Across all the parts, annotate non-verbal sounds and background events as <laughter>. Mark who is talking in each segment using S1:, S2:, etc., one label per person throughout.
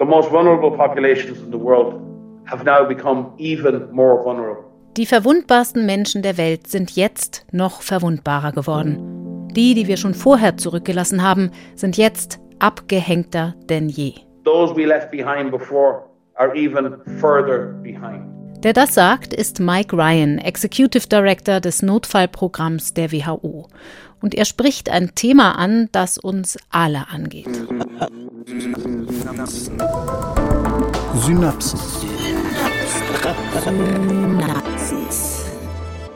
S1: The most vulnerable populations in the world have now become even more vulnerable.
S2: Die verwundbarsten Menschen der Welt sind jetzt noch verwundbarer geworden. Die, die wir schon vorher zurückgelassen haben, sind jetzt abgehängter denn je.
S1: Those we left behind before are even further behind.
S2: Der das sagt, ist Mike Ryan, Executive Director des Notfallprogramms der WHO. Und er spricht ein Thema an, das uns alle angeht.
S3: Synapsen.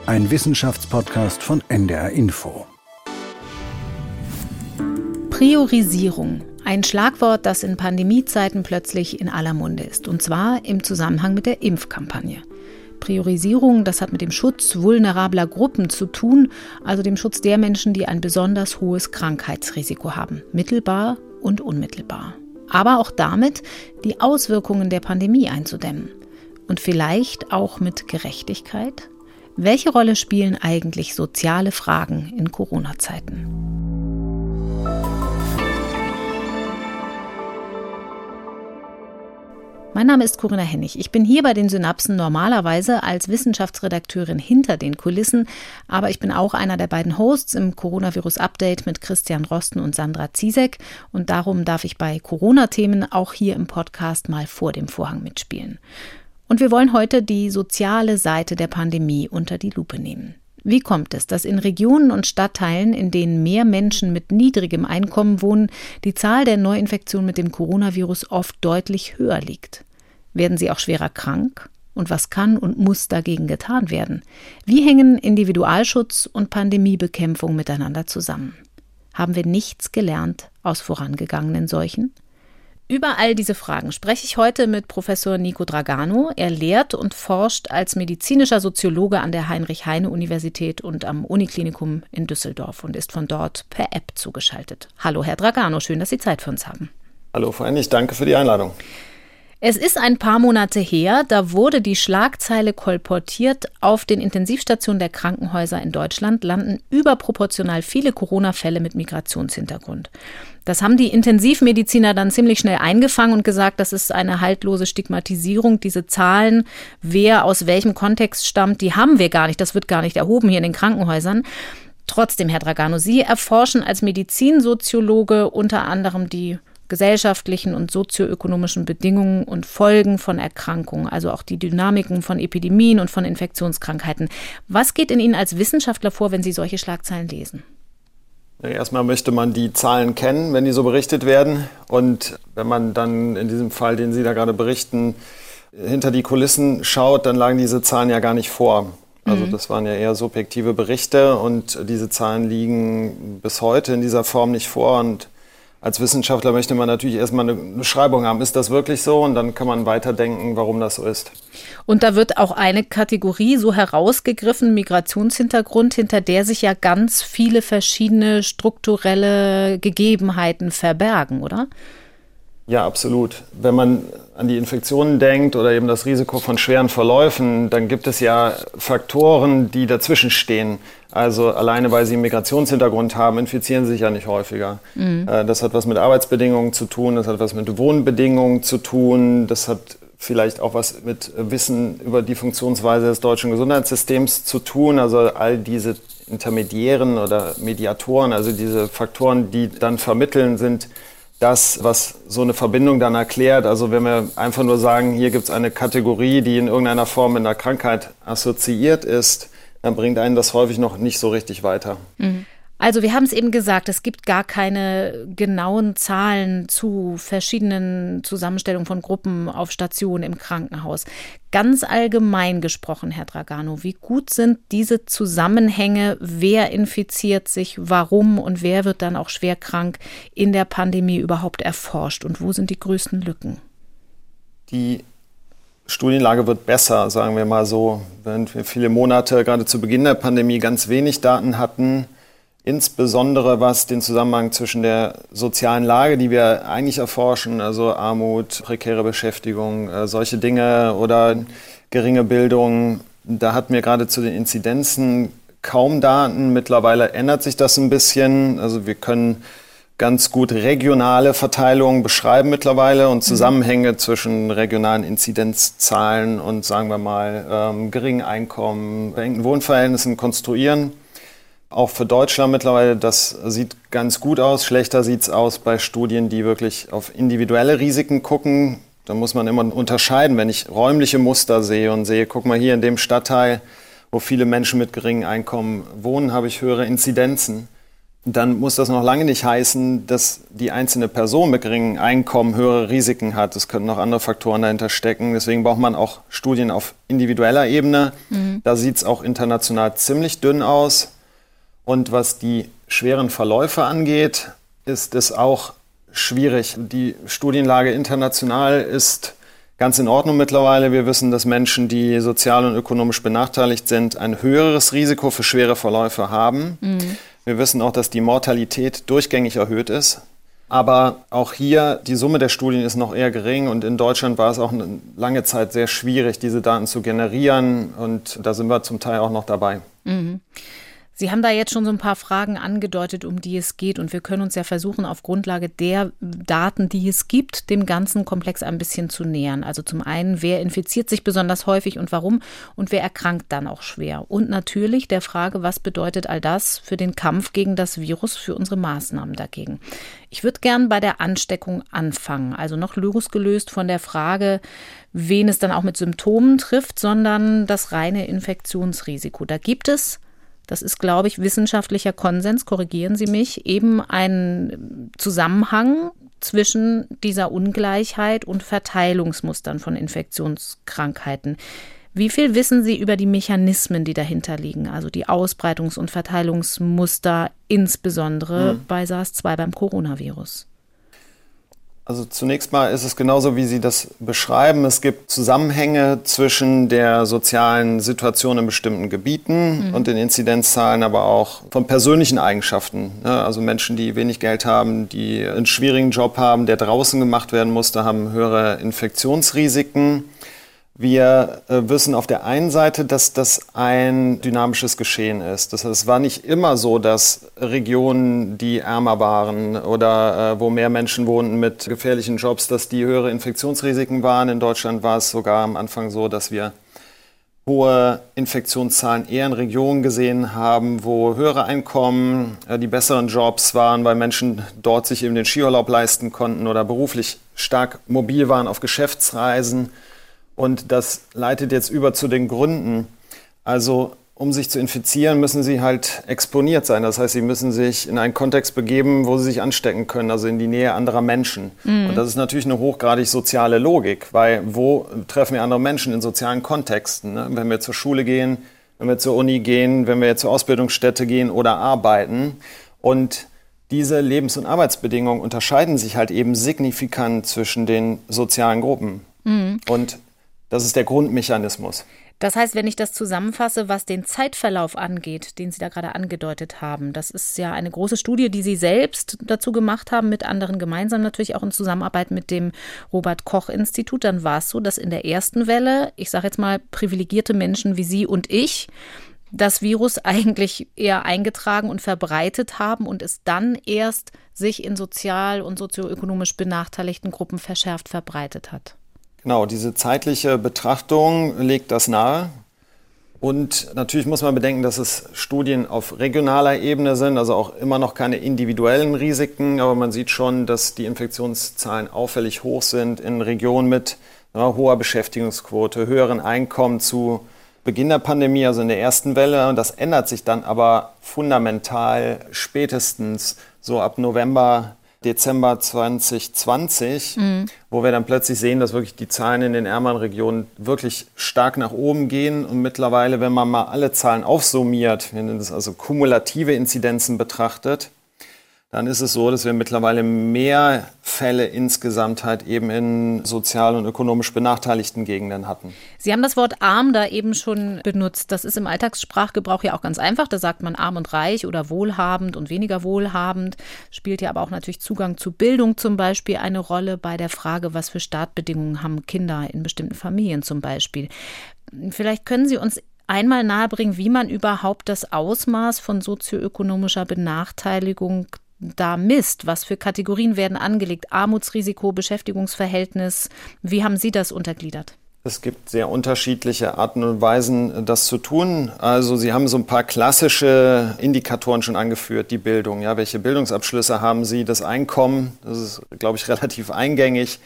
S3: Ein Wissenschaftspodcast von NDR Info.
S2: Priorisierung. Ein Schlagwort, das in Pandemiezeiten plötzlich in aller Munde ist. Und zwar im Zusammenhang mit der Impfkampagne. Priorisierung, das hat mit dem Schutz vulnerabler Gruppen zu tun, also dem Schutz der Menschen, die ein besonders hohes Krankheitsrisiko haben, mittelbar und unmittelbar. Aber auch damit, die Auswirkungen der Pandemie einzudämmen. Und vielleicht auch mit Gerechtigkeit? Welche Rolle spielen eigentlich soziale Fragen in Corona-Zeiten? Mein Name ist Corinna Hennig. Ich bin hier bei den Synapsen normalerweise als Wissenschaftsredakteurin hinter den Kulissen, aber ich bin auch einer der beiden Hosts im Coronavirus Update mit Christian Rosten und Sandra Ziesek und darum darf ich bei Corona-Themen auch hier im Podcast mal vor dem Vorhang mitspielen. Und wir wollen heute die soziale Seite der Pandemie unter die Lupe nehmen. Wie kommt es, dass in Regionen und Stadtteilen, in denen mehr Menschen mit niedrigem Einkommen wohnen, die Zahl der Neuinfektionen mit dem Coronavirus oft deutlich höher liegt? Werden sie auch schwerer krank? Und was kann und muss dagegen getan werden? Wie hängen Individualschutz und Pandemiebekämpfung miteinander zusammen? Haben wir nichts gelernt aus vorangegangenen Seuchen? Über all diese Fragen spreche ich heute mit Professor Nico Dragano. Er lehrt und forscht als medizinischer Soziologe an der Heinrich-Heine-Universität und am Uniklinikum in Düsseldorf und ist von dort per App zugeschaltet. Hallo, Herr Dragano, schön, dass Sie Zeit für uns haben.
S4: Hallo, Frau Hennig, danke für die Einladung.
S2: Es ist ein paar Monate her, da wurde die Schlagzeile kolportiert, auf den Intensivstationen der Krankenhäuser in Deutschland landen überproportional viele Corona-Fälle mit Migrationshintergrund. Das haben die Intensivmediziner dann ziemlich schnell eingefangen und gesagt, das ist eine haltlose Stigmatisierung. Diese Zahlen, wer aus welchem Kontext stammt, die haben wir gar nicht. Das wird gar nicht erhoben hier in den Krankenhäusern. Trotzdem, Herr Dragano, Sie erforschen als Medizinsoziologe unter anderem die gesellschaftlichen und sozioökonomischen Bedingungen und Folgen von Erkrankungen, also auch die Dynamiken von Epidemien und von Infektionskrankheiten. Was geht in Ihnen als Wissenschaftler vor, wenn Sie solche Schlagzeilen lesen?
S4: Erstmal möchte man die Zahlen kennen, wenn die so berichtet werden. Und wenn man dann in diesem Fall, den Sie da gerade berichten, hinter die Kulissen schaut, dann lagen diese Zahlen ja gar nicht vor. Also mhm. das waren ja eher subjektive Berichte und diese Zahlen liegen bis heute in dieser Form nicht vor. Und als Wissenschaftler möchte man natürlich erstmal eine Beschreibung haben, ist das wirklich so? Und dann kann man weiterdenken, warum das so ist.
S2: Und da wird auch eine Kategorie so herausgegriffen, Migrationshintergrund, hinter der sich ja ganz viele verschiedene strukturelle Gegebenheiten verbergen, oder?
S4: Ja, absolut. Wenn man an die Infektionen denkt oder eben das Risiko von schweren Verläufen, dann gibt es ja Faktoren, die dazwischen stehen. Also alleine weil sie einen Migrationshintergrund haben, infizieren sie sich ja nicht häufiger. Mhm. Äh, das hat was mit Arbeitsbedingungen zu tun, das hat was mit Wohnbedingungen zu tun, das hat vielleicht auch was mit Wissen über die Funktionsweise des deutschen Gesundheitssystems zu tun. Also all diese Intermediären oder Mediatoren, also diese Faktoren, die dann vermitteln, sind das, was so eine Verbindung dann erklärt. Also wenn wir einfach nur sagen, hier gibt es eine Kategorie, die in irgendeiner Form mit einer Krankheit assoziiert ist, dann bringt einen das häufig noch nicht so richtig weiter.
S2: Mhm. Also wir haben es eben gesagt, es gibt gar keine genauen Zahlen zu verschiedenen Zusammenstellungen von Gruppen auf Stationen im Krankenhaus. Ganz allgemein gesprochen, Herr Dragano, wie gut sind diese Zusammenhänge, wer infiziert sich, warum und wer wird dann auch schwer krank in der Pandemie überhaupt erforscht und wo sind die größten Lücken?
S4: Die Studienlage wird besser, sagen wir mal so. Wenn wir viele Monate gerade zu Beginn der Pandemie ganz wenig Daten hatten, insbesondere was den Zusammenhang zwischen der sozialen Lage, die wir eigentlich erforschen, also Armut, prekäre Beschäftigung, äh, solche Dinge oder geringe Bildung, da hatten wir gerade zu den Inzidenzen kaum Daten. Mittlerweile ändert sich das ein bisschen. Also wir können ganz gut regionale Verteilungen beschreiben mittlerweile und Zusammenhänge mhm. zwischen regionalen Inzidenzzahlen und sagen wir mal ähm, geringen Einkommen, engen Wohnverhältnissen konstruieren. Auch für Deutschland mittlerweile, das sieht ganz gut aus. Schlechter sieht es aus bei Studien, die wirklich auf individuelle Risiken gucken. Da muss man immer unterscheiden, wenn ich räumliche Muster sehe und sehe, guck mal hier in dem Stadtteil, wo viele Menschen mit geringem Einkommen wohnen, habe ich höhere Inzidenzen. Dann muss das noch lange nicht heißen, dass die einzelne Person mit geringem Einkommen höhere Risiken hat. Es könnten noch andere Faktoren dahinter stecken. Deswegen braucht man auch Studien auf individueller Ebene. Mhm. Da sieht es auch international ziemlich dünn aus. Und was die schweren Verläufe angeht, ist es auch schwierig. Die Studienlage international ist ganz in Ordnung mittlerweile. Wir wissen, dass Menschen, die sozial und ökonomisch benachteiligt sind, ein höheres Risiko für schwere Verläufe haben. Mhm. Wir wissen auch, dass die Mortalität durchgängig erhöht ist. Aber auch hier, die Summe der Studien ist noch eher gering und in Deutschland war es auch eine lange Zeit sehr schwierig, diese Daten zu generieren und da sind wir zum Teil auch noch dabei. Mhm.
S2: Sie haben da jetzt schon so ein paar Fragen angedeutet, um die es geht. Und wir können uns ja versuchen, auf Grundlage der Daten, die es gibt, dem ganzen Komplex ein bisschen zu nähern. Also zum einen, wer infiziert sich besonders häufig und warum und wer erkrankt dann auch schwer. Und natürlich der Frage, was bedeutet all das für den Kampf gegen das Virus, für unsere Maßnahmen dagegen. Ich würde gern bei der Ansteckung anfangen. Also noch losgelöst von der Frage, wen es dann auch mit Symptomen trifft, sondern das reine Infektionsrisiko. Da gibt es das ist, glaube ich, wissenschaftlicher Konsens, korrigieren Sie mich, eben ein Zusammenhang zwischen dieser Ungleichheit und Verteilungsmustern von Infektionskrankheiten. Wie viel wissen Sie über die Mechanismen, die dahinter liegen, also die Ausbreitungs- und Verteilungsmuster, insbesondere mhm. bei SARS-2 beim Coronavirus?
S4: Also zunächst mal ist es genauso, wie Sie das beschreiben. Es gibt Zusammenhänge zwischen der sozialen Situation in bestimmten Gebieten mhm. und den Inzidenzzahlen, aber auch von persönlichen Eigenschaften. Also Menschen, die wenig Geld haben, die einen schwierigen Job haben, der draußen gemacht werden musste, haben höhere Infektionsrisiken. Wir äh, wissen auf der einen Seite, dass das ein dynamisches Geschehen ist. Das heißt, es war nicht immer so, dass Regionen, die ärmer waren oder äh, wo mehr Menschen wohnten mit gefährlichen Jobs, dass die höhere Infektionsrisiken waren. In Deutschland war es sogar am Anfang so, dass wir hohe Infektionszahlen eher in Regionen gesehen haben, wo höhere Einkommen, äh, die besseren Jobs waren, weil Menschen dort sich eben den Skiurlaub leisten konnten oder beruflich stark mobil waren auf Geschäftsreisen und das leitet jetzt über zu den Gründen. Also um sich zu infizieren, müssen sie halt exponiert sein. Das heißt, sie müssen sich in einen Kontext begeben, wo sie sich anstecken können, also in die Nähe anderer Menschen. Mhm. Und das ist natürlich eine hochgradig soziale Logik, weil wo treffen wir andere Menschen in sozialen Kontexten? Ne? Wenn wir zur Schule gehen, wenn wir zur Uni gehen, wenn wir zur Ausbildungsstätte gehen oder arbeiten. Und diese Lebens- und Arbeitsbedingungen unterscheiden sich halt eben signifikant zwischen den sozialen Gruppen. Mhm. Und das ist der Grundmechanismus.
S2: Das heißt, wenn ich das zusammenfasse, was den Zeitverlauf angeht, den Sie da gerade angedeutet haben, das ist ja eine große Studie, die Sie selbst dazu gemacht haben, mit anderen gemeinsam natürlich auch in Zusammenarbeit mit dem Robert Koch Institut. Dann war es so, dass in der ersten Welle, ich sage jetzt mal privilegierte Menschen wie Sie und ich, das Virus <laughs> eigentlich eher eingetragen und verbreitet haben und es dann erst sich in sozial und sozioökonomisch benachteiligten Gruppen verschärft verbreitet hat.
S4: Genau, diese zeitliche Betrachtung legt das nahe. Und natürlich muss man bedenken, dass es Studien auf regionaler Ebene sind, also auch immer noch keine individuellen Risiken, aber man sieht schon, dass die Infektionszahlen auffällig hoch sind in Regionen mit ja, hoher Beschäftigungsquote, höheren Einkommen zu Beginn der Pandemie, also in der ersten Welle. Und das ändert sich dann aber fundamental spätestens so ab November Dezember 2020, mhm. wo wir dann plötzlich sehen, dass wirklich die Zahlen in den ärmeren Regionen wirklich stark nach oben gehen. Und mittlerweile, wenn man mal alle Zahlen aufsummiert, wenn man das also kumulative Inzidenzen betrachtet, dann ist es so, dass wir mittlerweile mehr Fälle insgesamt halt eben in sozial und ökonomisch benachteiligten Gegenden hatten.
S2: Sie haben das Wort arm da eben schon benutzt. Das ist im Alltagssprachgebrauch ja auch ganz einfach. Da sagt man arm und reich oder wohlhabend und weniger wohlhabend. Spielt ja aber auch natürlich Zugang zu Bildung zum Beispiel eine Rolle bei der Frage, was für Startbedingungen haben Kinder in bestimmten Familien zum Beispiel. Vielleicht können Sie uns einmal nahebringen, wie man überhaupt das Ausmaß von sozioökonomischer Benachteiligung da misst? Was für Kategorien werden angelegt? Armutsrisiko, Beschäftigungsverhältnis? Wie haben Sie das untergliedert?
S4: Es gibt sehr unterschiedliche Arten und Weisen, das zu tun. Also Sie haben so ein paar klassische Indikatoren schon angeführt, die Bildung. Ja, welche Bildungsabschlüsse haben Sie? Das Einkommen, das ist, glaube ich, <laughs> relativ eingängig.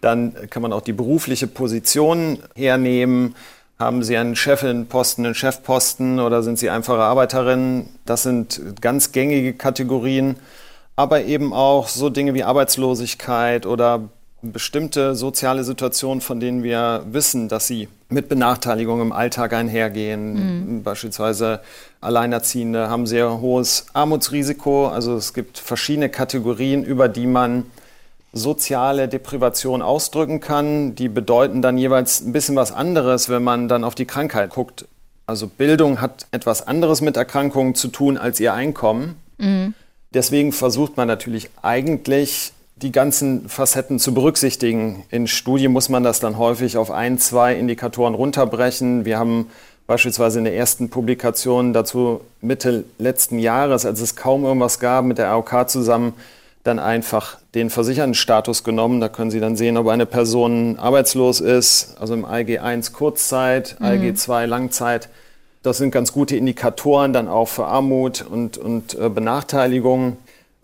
S4: Dann kann man auch die berufliche Position hernehmen. Haben Sie einen Chefinposten, einen Chefposten oder sind Sie einfache Arbeiterin? Das sind ganz gängige Kategorien. Aber eben auch so Dinge wie Arbeitslosigkeit oder bestimmte soziale Situationen, von denen wir wissen, dass sie mit Benachteiligung im Alltag einhergehen. Mhm. Beispielsweise Alleinerziehende haben sehr hohes Armutsrisiko. Also es gibt verschiedene Kategorien, über die man soziale Deprivation ausdrücken kann. Die bedeuten dann jeweils ein bisschen was anderes, wenn man dann auf die Krankheit guckt. Also Bildung hat etwas anderes mit Erkrankungen zu tun als ihr Einkommen. Mhm. Deswegen versucht man natürlich eigentlich die ganzen Facetten zu berücksichtigen. In Studien muss man das dann häufig auf ein, zwei Indikatoren runterbrechen. Wir haben beispielsweise in der ersten Publikation dazu Mitte letzten Jahres, als es kaum irgendwas gab, mit der AOK zusammen dann einfach den Versichertenstatus genommen. Da können Sie dann sehen, ob eine Person arbeitslos ist, also im ALG 1 Kurzzeit, mhm. ALG 2 Langzeit. Das sind ganz gute Indikatoren dann auch für Armut und, und äh, Benachteiligung.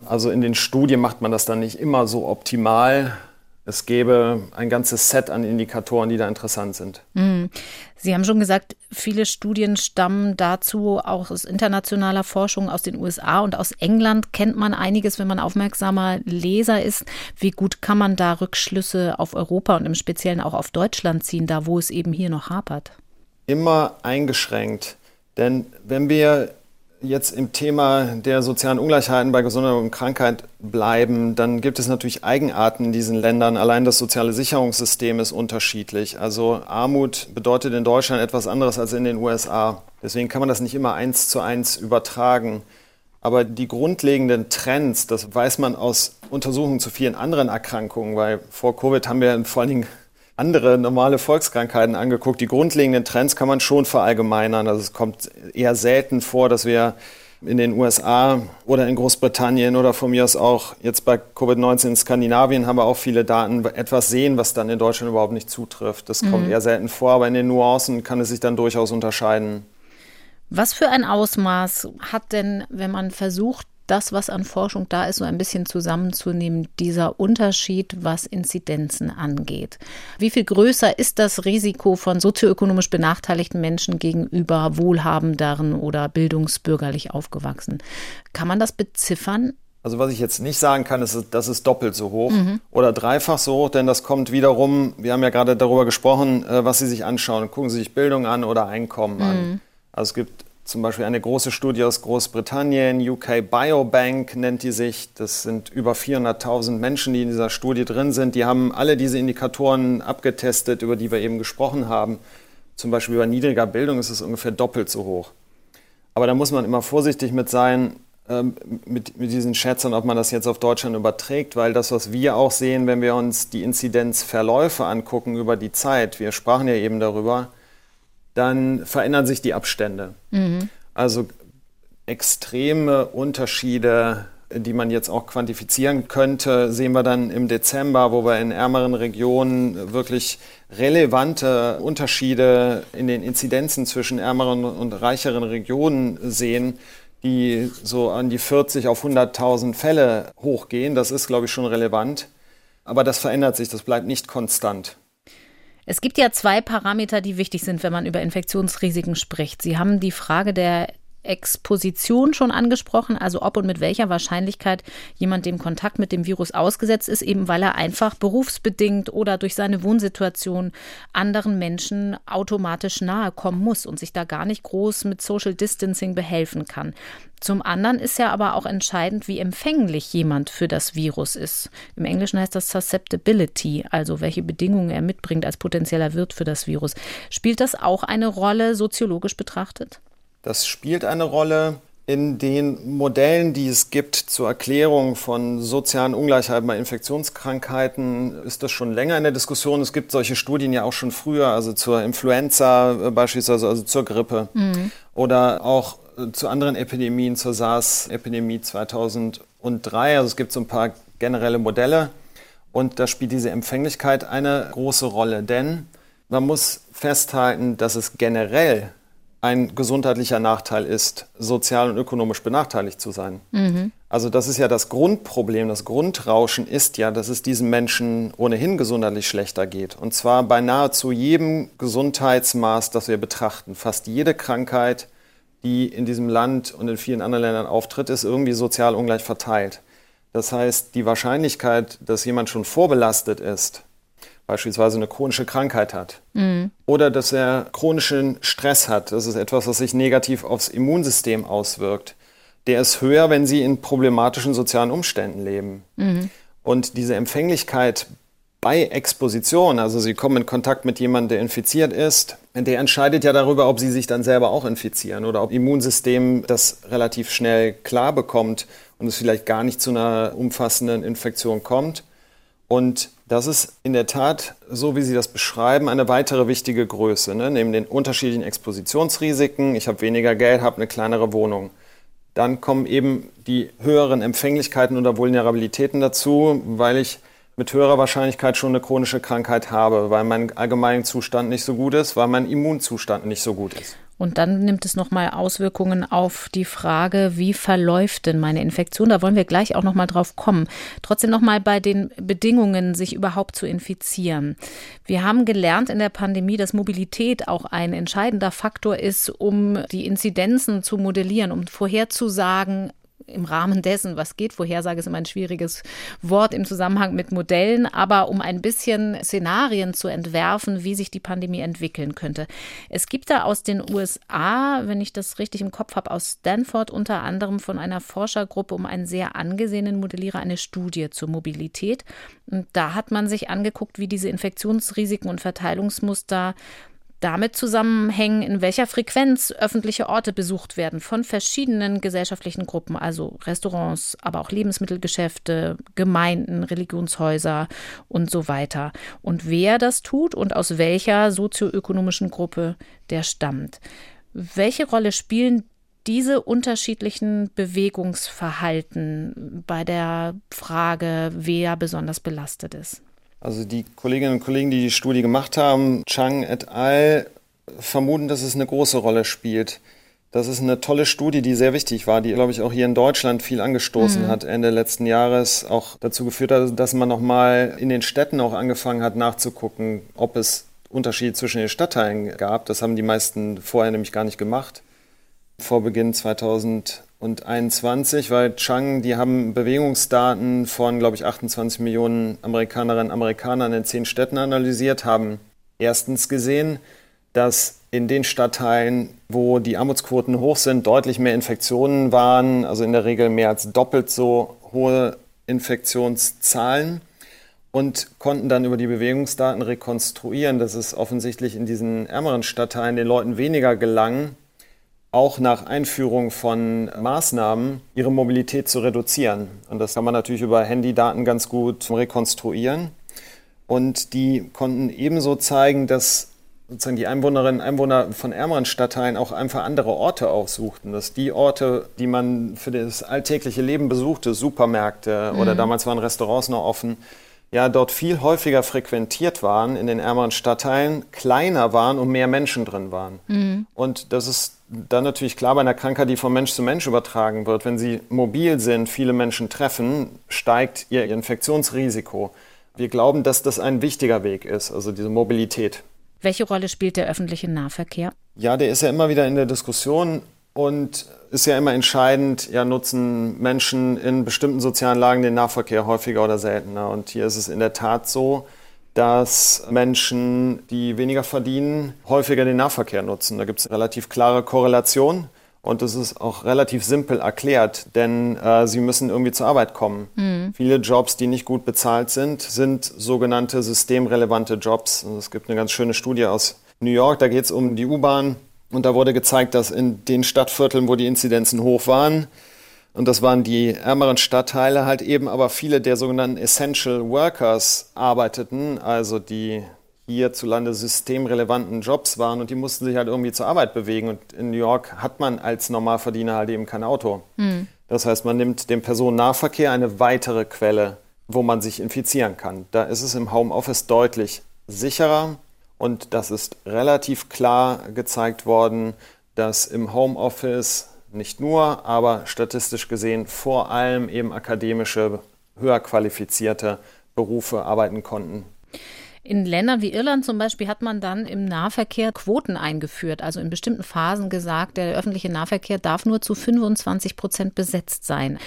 S4: Also in den Studien macht man das dann nicht immer so optimal. Es gäbe ein ganzes Set an Indikatoren, die da interessant sind.
S2: Mhm. Sie haben schon gesagt, viele Studien stammen dazu auch aus internationaler Forschung aus den USA und aus England kennt man einiges, wenn man aufmerksamer Leser ist. Wie gut kann man da Rückschlüsse auf Europa und im Speziellen auch auf Deutschland ziehen, da wo es eben hier noch hapert?
S4: Immer eingeschränkt. Denn wenn wir jetzt im Thema der sozialen Ungleichheiten bei Gesundheit und Krankheit bleiben, dann gibt es natürlich Eigenarten in diesen Ländern. Allein das soziale Sicherungssystem ist unterschiedlich. Also Armut bedeutet in Deutschland etwas anderes als in den USA. Deswegen kann man das nicht immer eins zu eins übertragen. Aber die grundlegenden Trends, das weiß man aus Untersuchungen zu vielen anderen Erkrankungen, weil vor Covid haben wir vor allen Dingen andere normale Volkskrankheiten angeguckt. Die grundlegenden Trends kann man schon verallgemeinern. Also es kommt eher selten vor, dass wir in den USA oder in Großbritannien oder von mir aus auch jetzt bei Covid-19 in Skandinavien haben wir auch viele Daten, etwas sehen, was dann in Deutschland überhaupt nicht zutrifft. Das mhm. kommt eher selten vor, aber in den Nuancen kann es sich dann durchaus unterscheiden.
S2: Was für ein Ausmaß hat denn, wenn man versucht, das, was an Forschung da ist, so ein bisschen zusammenzunehmen, dieser Unterschied, was Inzidenzen angeht. Wie viel größer ist das Risiko von sozioökonomisch benachteiligten Menschen gegenüber wohlhabenderen oder bildungsbürgerlich aufgewachsen? Kann man das beziffern?
S4: Also was ich jetzt nicht sagen kann, ist, das ist doppelt so hoch mhm. oder dreifach so hoch, denn das kommt wiederum, wir haben ja gerade darüber gesprochen, äh, was Sie sich anschauen. Gucken Sie sich Bildung an oder Einkommen mhm. an. Also es gibt zum Beispiel eine große Studie aus Großbritannien, UK Biobank nennt die sich. Das sind über 400.000 Menschen, die in dieser Studie drin sind. Die haben alle diese Indikatoren abgetestet, über die wir eben gesprochen haben. Zum Beispiel bei niedriger Bildung ist es ungefähr doppelt so hoch. Aber da muss man immer vorsichtig mit sein, ähm, mit, mit diesen Schätzern, ob man das jetzt auf Deutschland überträgt, weil das, was wir auch sehen, wenn wir uns die Inzidenzverläufe angucken über die Zeit, wir sprachen ja eben darüber, dann verändern sich die Abstände. Mhm. Also extreme Unterschiede, die man jetzt auch quantifizieren könnte, sehen wir dann im Dezember, wo wir in ärmeren Regionen wirklich relevante Unterschiede in den Inzidenzen zwischen ärmeren und reicheren Regionen sehen, die so an die 40 auf 100.000 Fälle hochgehen. Das ist, glaube ich, schon relevant. Aber das verändert sich, das bleibt nicht konstant.
S2: Es gibt ja zwei Parameter, die wichtig sind, wenn man über Infektionsrisiken spricht. Sie haben die Frage der Exposition schon angesprochen, also ob und mit welcher Wahrscheinlichkeit jemand dem Kontakt mit dem Virus ausgesetzt ist, eben weil er einfach berufsbedingt oder durch seine Wohnsituation anderen Menschen automatisch nahe kommen muss und sich da gar nicht groß mit Social Distancing behelfen kann. Zum anderen ist ja aber auch entscheidend, wie empfänglich jemand für das Virus ist. Im Englischen heißt das Susceptibility, also welche Bedingungen er mitbringt als potenzieller Wirt für das Virus. Spielt das auch eine Rolle soziologisch betrachtet?
S4: Das spielt eine Rolle. In den Modellen, die es gibt zur Erklärung von sozialen Ungleichheiten bei Infektionskrankheiten, ist das schon länger in der Diskussion. Es gibt solche Studien ja auch schon früher, also zur Influenza äh, beispielsweise, also zur Grippe mhm. oder auch zu anderen Epidemien, zur SARS-Epidemie 2009 und 3. Also es gibt so ein paar generelle Modelle und da spielt diese Empfänglichkeit eine große Rolle, denn man muss festhalten, dass es generell ein gesundheitlicher Nachteil ist, sozial und ökonomisch benachteiligt zu sein. Mhm. Also das ist ja das Grundproblem, das Grundrauschen ist ja, dass es diesen Menschen ohnehin gesundheitlich schlechter geht. Und zwar bei nahezu jedem Gesundheitsmaß, das wir betrachten. Fast jede Krankheit, die in diesem Land und in vielen anderen Ländern auftritt, ist irgendwie sozial ungleich verteilt. Das heißt, die Wahrscheinlichkeit, dass jemand schon vorbelastet ist, beispielsweise eine chronische Krankheit hat mhm. oder dass er chronischen Stress hat, das ist etwas, was sich negativ aufs Immunsystem auswirkt, der ist höher, wenn sie in problematischen sozialen Umständen leben. Mhm. Und diese Empfänglichkeit bei Exposition, also sie kommen in Kontakt mit jemandem, der infiziert ist, der entscheidet ja darüber, ob sie sich dann selber auch infizieren oder ob Immunsystem das relativ schnell klar bekommt und es vielleicht gar nicht zu einer umfassenden Infektion kommt. Und das ist in der Tat, so wie Sie das beschreiben, eine weitere wichtige Größe. Ne? Neben den unterschiedlichen Expositionsrisiken, ich habe weniger Geld, habe eine kleinere Wohnung. Dann kommen eben die höheren Empfänglichkeiten oder Vulnerabilitäten dazu, weil ich mit höherer Wahrscheinlichkeit schon eine chronische Krankheit habe, weil mein allgemeiner Zustand nicht so gut ist, weil mein Immunzustand nicht so gut ist.
S2: Und dann nimmt es nochmal Auswirkungen auf die Frage, wie verläuft denn meine Infektion? Da wollen wir gleich auch nochmal drauf kommen. Trotzdem nochmal bei den Bedingungen, sich überhaupt zu infizieren. Wir haben gelernt in der Pandemie, dass Mobilität auch ein entscheidender Faktor ist, um die Inzidenzen zu modellieren, um vorherzusagen, im Rahmen dessen, was geht. Vorhersage ist immer ein schwieriges Wort im Zusammenhang mit Modellen, aber um ein bisschen Szenarien zu entwerfen, wie sich die Pandemie entwickeln könnte. Es gibt da aus den USA, wenn ich das richtig im Kopf habe, aus Stanford unter anderem von einer Forschergruppe um einen sehr angesehenen Modellierer eine Studie zur Mobilität. Und da hat man sich angeguckt, wie diese Infektionsrisiken und Verteilungsmuster damit zusammenhängen, in welcher Frequenz öffentliche Orte besucht werden von verschiedenen gesellschaftlichen Gruppen, also Restaurants, aber auch Lebensmittelgeschäfte, Gemeinden, Religionshäuser und so weiter. Und wer das tut und aus welcher sozioökonomischen Gruppe der stammt. Welche Rolle spielen diese unterschiedlichen Bewegungsverhalten bei der Frage, wer besonders belastet ist?
S4: Also die Kolleginnen und Kollegen, die die Studie gemacht haben, Chang et al., vermuten, dass es eine große Rolle spielt. Das ist eine tolle Studie, die sehr wichtig war, die, glaube ich, auch hier in Deutschland viel angestoßen mhm. hat, Ende letzten Jahres, auch dazu geführt hat, dass man nochmal in den Städten auch angefangen hat nachzugucken, ob es Unterschiede zwischen den Stadtteilen gab. Das haben die meisten vorher nämlich gar nicht gemacht. Vor Beginn 2000 und 21, weil Chang, die haben Bewegungsdaten von, glaube ich, 28 Millionen Amerikanerinnen und Amerikanern in zehn Städten analysiert, haben erstens gesehen, dass in den Stadtteilen, wo die Armutsquoten hoch sind, deutlich mehr Infektionen waren, also in der Regel mehr als doppelt so hohe Infektionszahlen und konnten dann über die Bewegungsdaten rekonstruieren, dass es offensichtlich in diesen ärmeren Stadtteilen den Leuten weniger gelang, auch nach Einführung von Maßnahmen ihre Mobilität zu reduzieren. Und das kann man natürlich über Handydaten ganz gut rekonstruieren. Und die konnten ebenso zeigen, dass sozusagen die Einwohnerinnen und Einwohner von ärmeren Stadtteilen auch einfach andere Orte aufsuchten. Dass die Orte, die man für das alltägliche Leben besuchte, Supermärkte mhm. oder damals waren Restaurants noch offen, ja dort viel häufiger frequentiert waren in den ärmeren Stadtteilen, kleiner waren und mehr Menschen drin waren. Mhm. Und das ist dann natürlich klar bei einer Krankheit, die von Mensch zu Mensch übertragen wird. Wenn sie mobil sind, viele Menschen treffen, steigt ihr Infektionsrisiko. Wir glauben, dass das ein wichtiger Weg ist, also diese Mobilität.
S2: Welche Rolle spielt der öffentliche Nahverkehr?
S4: Ja, der ist ja immer wieder in der Diskussion und ist ja immer entscheidend, ja, nutzen Menschen in bestimmten sozialen Lagen den Nahverkehr häufiger oder seltener. Und hier ist es in der Tat so, dass Menschen, die weniger verdienen, häufiger den Nahverkehr nutzen. Da gibt es relativ klare Korrelation. Und das ist auch relativ simpel erklärt, denn äh, sie müssen irgendwie zur Arbeit kommen. Mhm. Viele Jobs, die nicht gut bezahlt sind, sind sogenannte systemrelevante Jobs. Und es gibt eine ganz schöne Studie aus New York, da geht es um die U-Bahn. Und da wurde gezeigt, dass in den Stadtvierteln, wo die Inzidenzen hoch waren, und das waren die ärmeren Stadtteile, halt eben aber viele der sogenannten Essential Workers arbeiteten, also die hierzulande systemrelevanten Jobs waren und die mussten sich halt irgendwie zur Arbeit bewegen. Und in New York hat man als Normalverdiener halt eben kein Auto. Mhm. Das heißt, man nimmt dem Personennahverkehr eine weitere Quelle, wo man sich infizieren kann. Da ist es im Homeoffice deutlich sicherer und das ist relativ klar gezeigt worden, dass im Homeoffice nicht nur, aber statistisch gesehen vor allem eben akademische, höher qualifizierte Berufe arbeiten konnten.
S2: In Ländern wie Irland zum Beispiel hat man dann im Nahverkehr Quoten eingeführt, also in bestimmten Phasen gesagt, der öffentliche Nahverkehr darf nur zu 25 Prozent besetzt sein.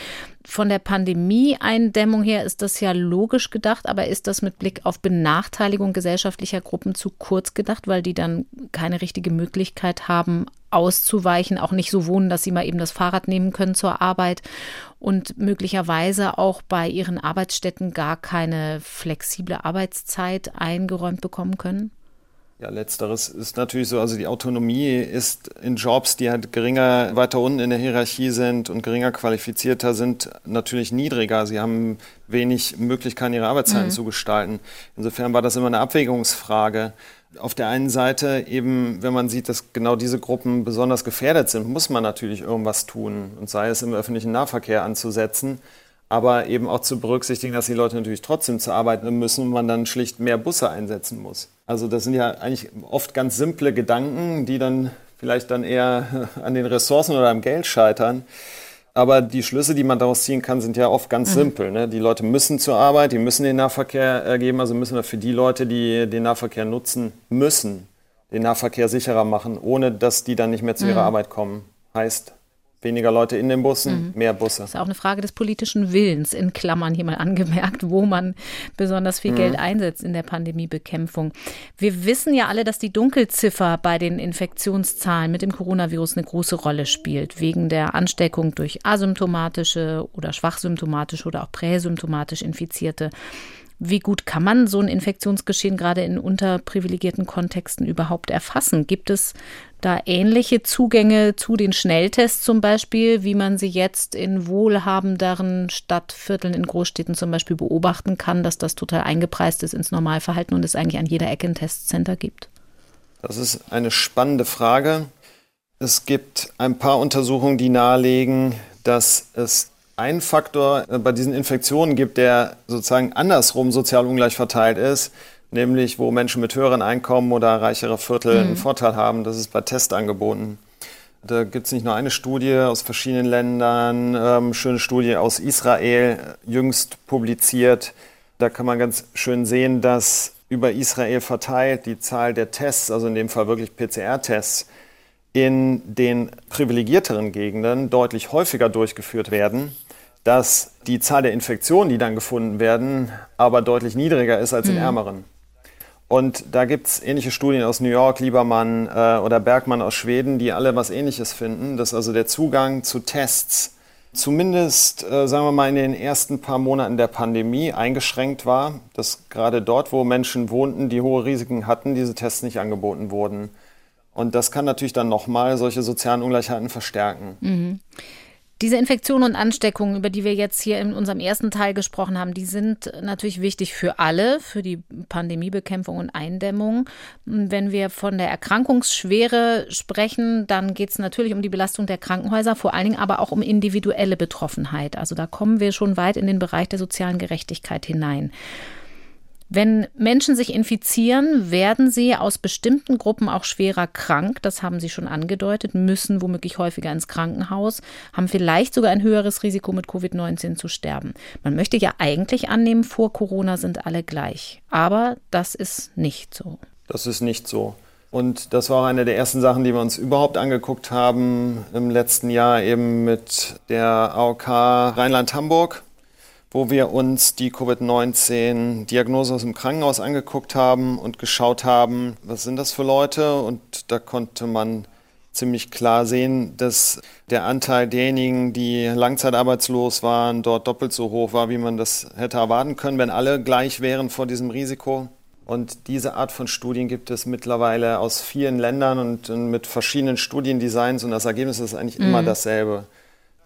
S2: Von der Pandemie-Eindämmung her ist das ja logisch gedacht, aber ist das mit Blick auf Benachteiligung gesellschaftlicher Gruppen zu kurz gedacht, weil die dann keine richtige Möglichkeit haben, auszuweichen, auch nicht so wohnen, dass sie mal eben das Fahrrad nehmen können zur Arbeit und möglicherweise auch bei ihren Arbeitsstätten gar keine flexible Arbeitszeit eingeräumt bekommen können?
S4: Ja, letzteres ist natürlich so. Also die Autonomie ist in Jobs, die halt geringer weiter unten in der Hierarchie sind und geringer qualifizierter sind, natürlich niedriger. Sie haben wenig Möglichkeiten, ihre Arbeitszeiten mhm. zu gestalten. Insofern war das immer eine Abwägungsfrage. Auf der einen Seite eben, wenn man sieht, dass genau diese Gruppen besonders gefährdet sind, muss man natürlich irgendwas tun und sei es im öffentlichen Nahverkehr anzusetzen, aber eben auch zu berücksichtigen, dass die Leute natürlich trotzdem zur Arbeit müssen und man dann schlicht mehr Busse einsetzen muss. Also das sind ja eigentlich oft ganz simple Gedanken, die dann vielleicht dann eher <laughs> an den Ressourcen oder am Geld scheitern. Aber die Schlüsse, die man daraus ziehen kann, sind ja oft ganz mhm. simpel. Ne? Die Leute müssen zur Arbeit, die müssen den Nahverkehr ergeben. Also müssen wir für die Leute, die den Nahverkehr nutzen müssen, den Nahverkehr sicherer machen, ohne dass die dann nicht mehr zu ihrer mhm. Arbeit kommen. Heißt, Weniger Leute in den Bussen, mhm. mehr Busse.
S2: Das ist auch eine Frage des politischen Willens, in Klammern hier mal angemerkt, wo man besonders viel mhm. Geld einsetzt in der Pandemiebekämpfung. Wir wissen ja alle, dass die Dunkelziffer bei den Infektionszahlen mit dem Coronavirus eine große Rolle spielt, wegen der Ansteckung durch asymptomatische oder schwachsymptomatische oder auch präsymptomatisch Infizierte. Wie gut kann man so ein Infektionsgeschehen gerade in unterprivilegierten Kontexten überhaupt erfassen? Gibt es da ähnliche Zugänge zu den Schnelltests zum Beispiel, wie man sie jetzt in wohlhabenderen Stadtvierteln in Großstädten zum Beispiel beobachten kann, dass das total eingepreist ist ins Normalverhalten und es eigentlich an jeder Ecke ein Testcenter gibt?
S4: Das ist eine spannende Frage. Es gibt ein paar Untersuchungen, die nahelegen, dass es einen Faktor äh, bei diesen Infektionen gibt, der sozusagen andersrum sozial ungleich verteilt ist, nämlich wo Menschen mit höheren Einkommen oder reichere Viertel mhm. einen Vorteil haben. Das ist bei Testangeboten. Da gibt es nicht nur eine Studie aus verschiedenen Ländern, ähm, schöne Studie aus Israel, jüngst publiziert. Da kann man ganz schön sehen, dass über Israel verteilt die Zahl der Tests, also in dem Fall wirklich PCR-Tests, in den privilegierteren Gegenden deutlich häufiger durchgeführt werden dass die Zahl der Infektionen, die dann gefunden werden, aber deutlich niedriger ist als in mhm. ärmeren. Und da gibt es ähnliche Studien aus New York, Liebermann äh, oder Bergmann aus Schweden, die alle was Ähnliches finden, dass also der Zugang zu Tests zumindest, äh, sagen wir mal, in den ersten paar Monaten der Pandemie eingeschränkt war, dass gerade dort, wo Menschen wohnten, die hohe Risiken hatten, diese Tests nicht angeboten wurden. Und das kann natürlich dann nochmal solche sozialen Ungleichheiten verstärken. Mhm.
S2: Diese Infektionen und Ansteckungen, über die wir jetzt hier in unserem ersten Teil gesprochen haben, die sind natürlich wichtig für alle, für die Pandemiebekämpfung und Eindämmung. Wenn wir von der Erkrankungsschwere sprechen, dann geht es natürlich um die Belastung der Krankenhäuser, vor allen Dingen aber auch um individuelle Betroffenheit. Also da kommen wir schon weit in den Bereich der sozialen Gerechtigkeit hinein. Wenn Menschen sich infizieren, werden sie aus bestimmten Gruppen auch schwerer krank. Das haben Sie schon angedeutet, müssen womöglich häufiger ins Krankenhaus, haben vielleicht sogar ein höheres Risiko mit Covid-19 zu sterben. Man möchte ja eigentlich annehmen, vor Corona sind alle gleich. Aber das ist nicht so.
S4: Das ist nicht so. Und das war auch eine der ersten Sachen, die wir uns überhaupt angeguckt haben im letzten Jahr eben mit der AOK Rheinland-Hamburg wo wir uns die Covid-19-Diagnose aus dem Krankenhaus angeguckt haben und geschaut haben, was sind das für Leute. Und da konnte man ziemlich klar sehen, dass der Anteil derjenigen, die langzeitarbeitslos waren, dort doppelt so hoch war, wie man das hätte erwarten können, wenn alle gleich wären vor diesem Risiko. Und diese Art von Studien gibt es mittlerweile aus vielen Ländern und mit verschiedenen Studiendesigns und das Ergebnis ist eigentlich mhm. immer dasselbe.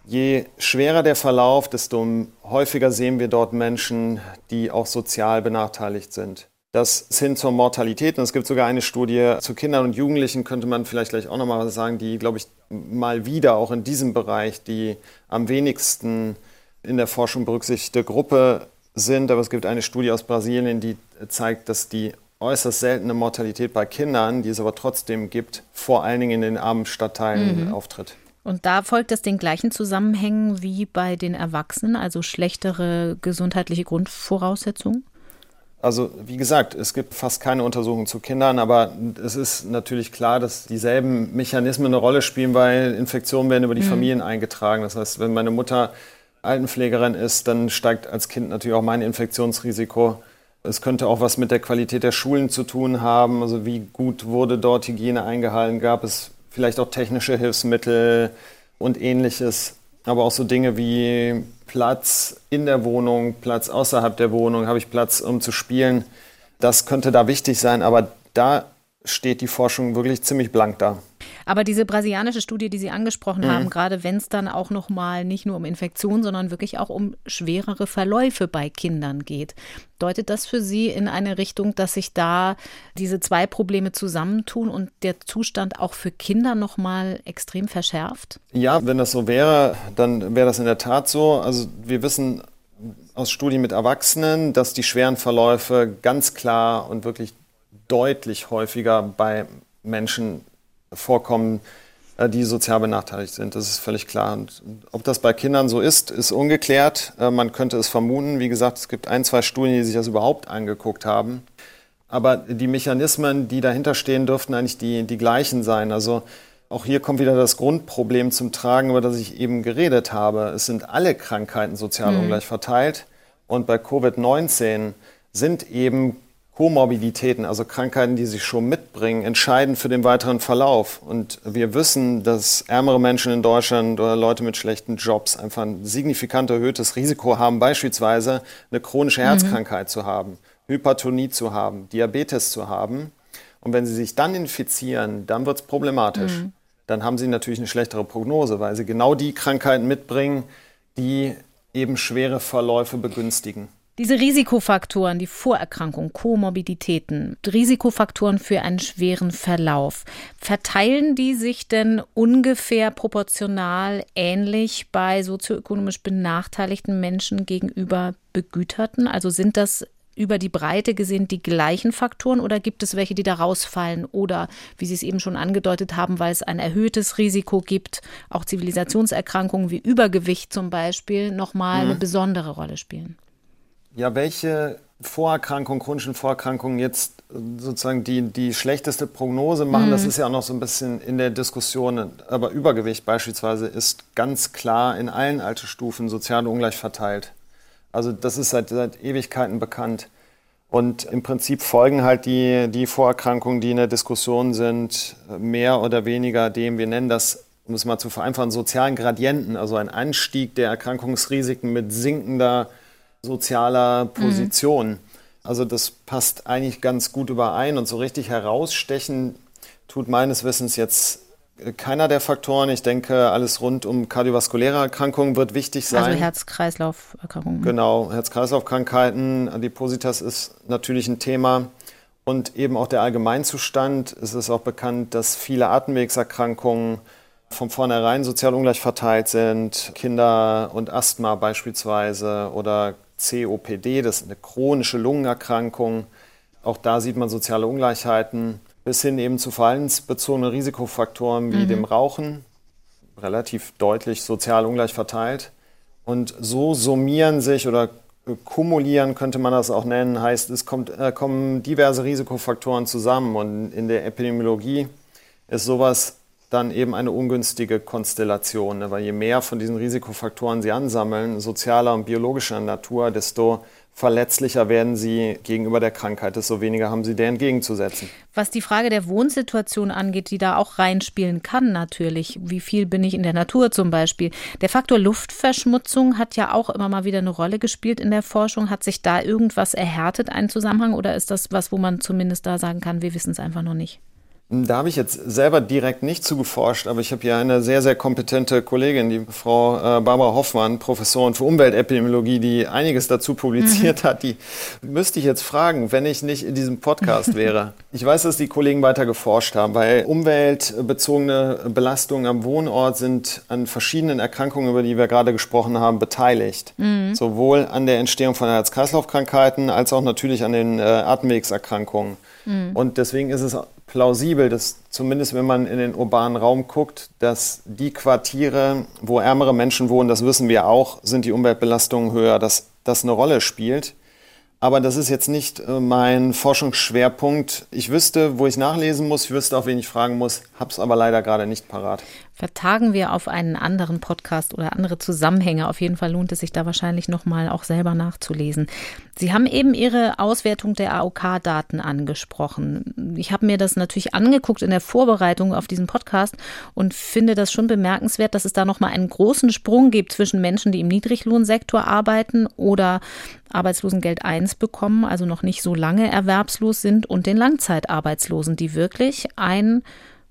S4: Je schwerer der Verlauf, desto häufiger sehen wir dort Menschen, die auch sozial benachteiligt sind. Das ist hin zur Mortalität. Und es gibt sogar eine Studie zu Kindern und Jugendlichen, könnte man vielleicht gleich auch nochmal sagen, die, glaube ich, mal wieder auch in diesem Bereich die am wenigsten in der Forschung berücksichtigte Gruppe sind. Aber es gibt eine Studie aus Brasilien, die zeigt, dass die äußerst seltene Mortalität bei Kindern, die es aber trotzdem gibt, vor allen Dingen in den armen Stadtteilen mhm. auftritt.
S2: Und da folgt das den gleichen Zusammenhängen wie bei den Erwachsenen, also schlechtere gesundheitliche Grundvoraussetzungen?
S4: Also wie gesagt, es gibt fast keine Untersuchungen zu Kindern, aber es ist natürlich klar, dass dieselben Mechanismen eine Rolle spielen, weil Infektionen werden über die mhm. Familien eingetragen. Das heißt, wenn meine Mutter Altenpflegerin ist, dann steigt als Kind natürlich auch mein Infektionsrisiko. Es könnte auch was mit der Qualität der Schulen zu tun haben. Also wie gut wurde dort Hygiene eingehalten? Gab es vielleicht auch technische Hilfsmittel und ähnliches? Aber auch so Dinge wie Platz in der Wohnung, Platz außerhalb der Wohnung, habe ich Platz, um zu spielen. Das könnte da wichtig sein, aber da steht die Forschung wirklich ziemlich blank da.
S2: Aber diese brasilianische Studie, die Sie angesprochen mhm. haben, gerade wenn es dann auch nochmal nicht nur um Infektionen, sondern wirklich auch um schwerere Verläufe bei Kindern geht, deutet das für Sie in eine Richtung, dass sich da diese zwei Probleme zusammentun und der Zustand auch für Kinder nochmal extrem verschärft?
S4: Ja, wenn das so wäre, dann wäre das in der Tat so. Also wir wissen aus Studien mit Erwachsenen, dass die schweren Verläufe ganz klar und wirklich deutlich häufiger bei Menschen vorkommen, äh, die sozial benachteiligt sind. Das ist völlig klar. Und ob das bei Kindern so ist, ist ungeklärt. Äh, man könnte es vermuten. Wie gesagt, es gibt ein, zwei Studien, die sich das überhaupt angeguckt haben. Aber die Mechanismen, die dahinter stehen, dürften eigentlich die, die gleichen sein. Also auch hier kommt wieder das Grundproblem zum Tragen, über das ich eben geredet habe. Es sind alle Krankheiten sozial mhm. ungleich verteilt. Und bei Covid-19 sind eben Komorbiditäten, also Krankheiten, die sich schon mitbringen, entscheidend für den weiteren Verlauf. Und wir wissen, dass ärmere Menschen in Deutschland oder Leute mit schlechten Jobs einfach ein signifikant erhöhtes Risiko haben, beispielsweise eine chronische mhm. Herzkrankheit mhm. zu haben, Hypertonie zu haben, Diabetes zu haben. Und wenn sie sich dann infizieren, dann wird es problematisch. Mhm. Dann haben sie natürlich eine schlechtere Prognose, weil sie genau die Krankheiten mitbringen, die eben schwere Verläufe begünstigen.
S2: Diese Risikofaktoren, die Vorerkrankung, Komorbiditäten, Risikofaktoren für einen schweren Verlauf, verteilen die sich denn ungefähr proportional ähnlich bei sozioökonomisch benachteiligten Menschen gegenüber Begüterten? Also sind das über die Breite gesehen die gleichen Faktoren oder gibt es welche, die da rausfallen oder, wie Sie es eben schon angedeutet haben, weil es ein erhöhtes Risiko gibt, auch Zivilisationserkrankungen wie Übergewicht zum Beispiel nochmal mhm. eine besondere Rolle spielen?
S4: Ja, welche Vorerkrankungen, chronischen Vorerkrankungen jetzt sozusagen die, die schlechteste Prognose machen, mhm. das ist ja auch noch so ein bisschen in der Diskussion. Aber Übergewicht beispielsweise ist ganz klar in allen Altersstufen sozial ungleich verteilt. Also das ist seit, seit Ewigkeiten bekannt. Und im Prinzip folgen halt die, die Vorerkrankungen, die in der Diskussion sind, mehr oder weniger dem, wir nennen das, um es mal zu vereinfachen, sozialen Gradienten, also ein Anstieg der Erkrankungsrisiken mit sinkender sozialer Position. Mhm. Also das passt eigentlich ganz gut überein und so richtig herausstechen tut meines Wissens jetzt keiner der Faktoren. Ich denke, alles rund um kardiovaskuläre Erkrankungen wird wichtig sein.
S2: Also Herz-Kreislauf-Erkrankungen.
S4: Genau, Herz-Kreislauf-Krankheiten. Adipositas ist natürlich ein Thema. Und eben auch der Allgemeinzustand. Es ist auch bekannt, dass viele Atemwegserkrankungen von vornherein sozial ungleich verteilt sind. Kinder und Asthma beispielsweise oder COPD, das ist eine chronische Lungenerkrankung. Auch da sieht man soziale Ungleichheiten, bis hin eben zu verhaltensbezogenen Risikofaktoren wie mhm. dem Rauchen, relativ deutlich sozial ungleich verteilt. Und so summieren sich oder kumulieren könnte man das auch nennen, heißt, es kommt, äh, kommen diverse Risikofaktoren zusammen. Und in der Epidemiologie ist sowas dann eben eine ungünstige Konstellation, ne? weil je mehr von diesen Risikofaktoren sie ansammeln, sozialer und biologischer Natur, desto verletzlicher werden sie gegenüber der Krankheit, desto weniger haben sie der entgegenzusetzen.
S2: Was die Frage der Wohnsituation angeht, die da auch reinspielen kann natürlich, wie viel bin ich in der Natur zum Beispiel. Der Faktor Luftverschmutzung hat ja auch immer mal wieder eine Rolle gespielt in der Forschung. Hat sich da irgendwas erhärtet, ein Zusammenhang, oder ist das was, wo man zumindest da sagen kann, wir wissen es einfach noch nicht?
S4: Da habe ich jetzt selber direkt nicht zugeforscht, aber ich habe hier eine sehr, sehr kompetente Kollegin, die Frau äh, Barbara Hoffmann, Professorin für Umweltepidemiologie, die einiges dazu publiziert mhm. hat. Die müsste ich jetzt fragen, wenn ich nicht in diesem Podcast <laughs> wäre. Ich weiß, dass die Kollegen weiter geforscht haben, weil umweltbezogene Belastungen am Wohnort sind an verschiedenen Erkrankungen, über die wir gerade gesprochen haben, beteiligt. Mhm. Sowohl an der Entstehung von Herz-Kreislauf-Krankheiten als auch natürlich an den äh, Atemwegserkrankungen. Mhm. Und deswegen ist es plausibel, dass zumindest wenn man in den urbanen Raum guckt, dass die Quartiere, wo ärmere Menschen wohnen, das wissen wir auch, sind die Umweltbelastungen höher, dass das eine Rolle spielt. Aber das ist jetzt nicht äh, mein Forschungsschwerpunkt. Ich wüsste, wo ich nachlesen muss, ich wüsste, auf wen ich fragen muss, habe es aber leider gerade nicht parat
S2: vertagen wir auf einen anderen Podcast oder andere Zusammenhänge. Auf jeden Fall lohnt es sich da wahrscheinlich nochmal auch selber nachzulesen. Sie haben eben Ihre Auswertung der AOK-Daten angesprochen. Ich habe mir das natürlich angeguckt in der Vorbereitung auf diesen Podcast und finde das schon bemerkenswert, dass es da nochmal einen großen Sprung gibt zwischen Menschen, die im Niedriglohnsektor arbeiten oder Arbeitslosengeld 1 bekommen, also noch nicht so lange erwerbslos sind, und den Langzeitarbeitslosen, die wirklich ein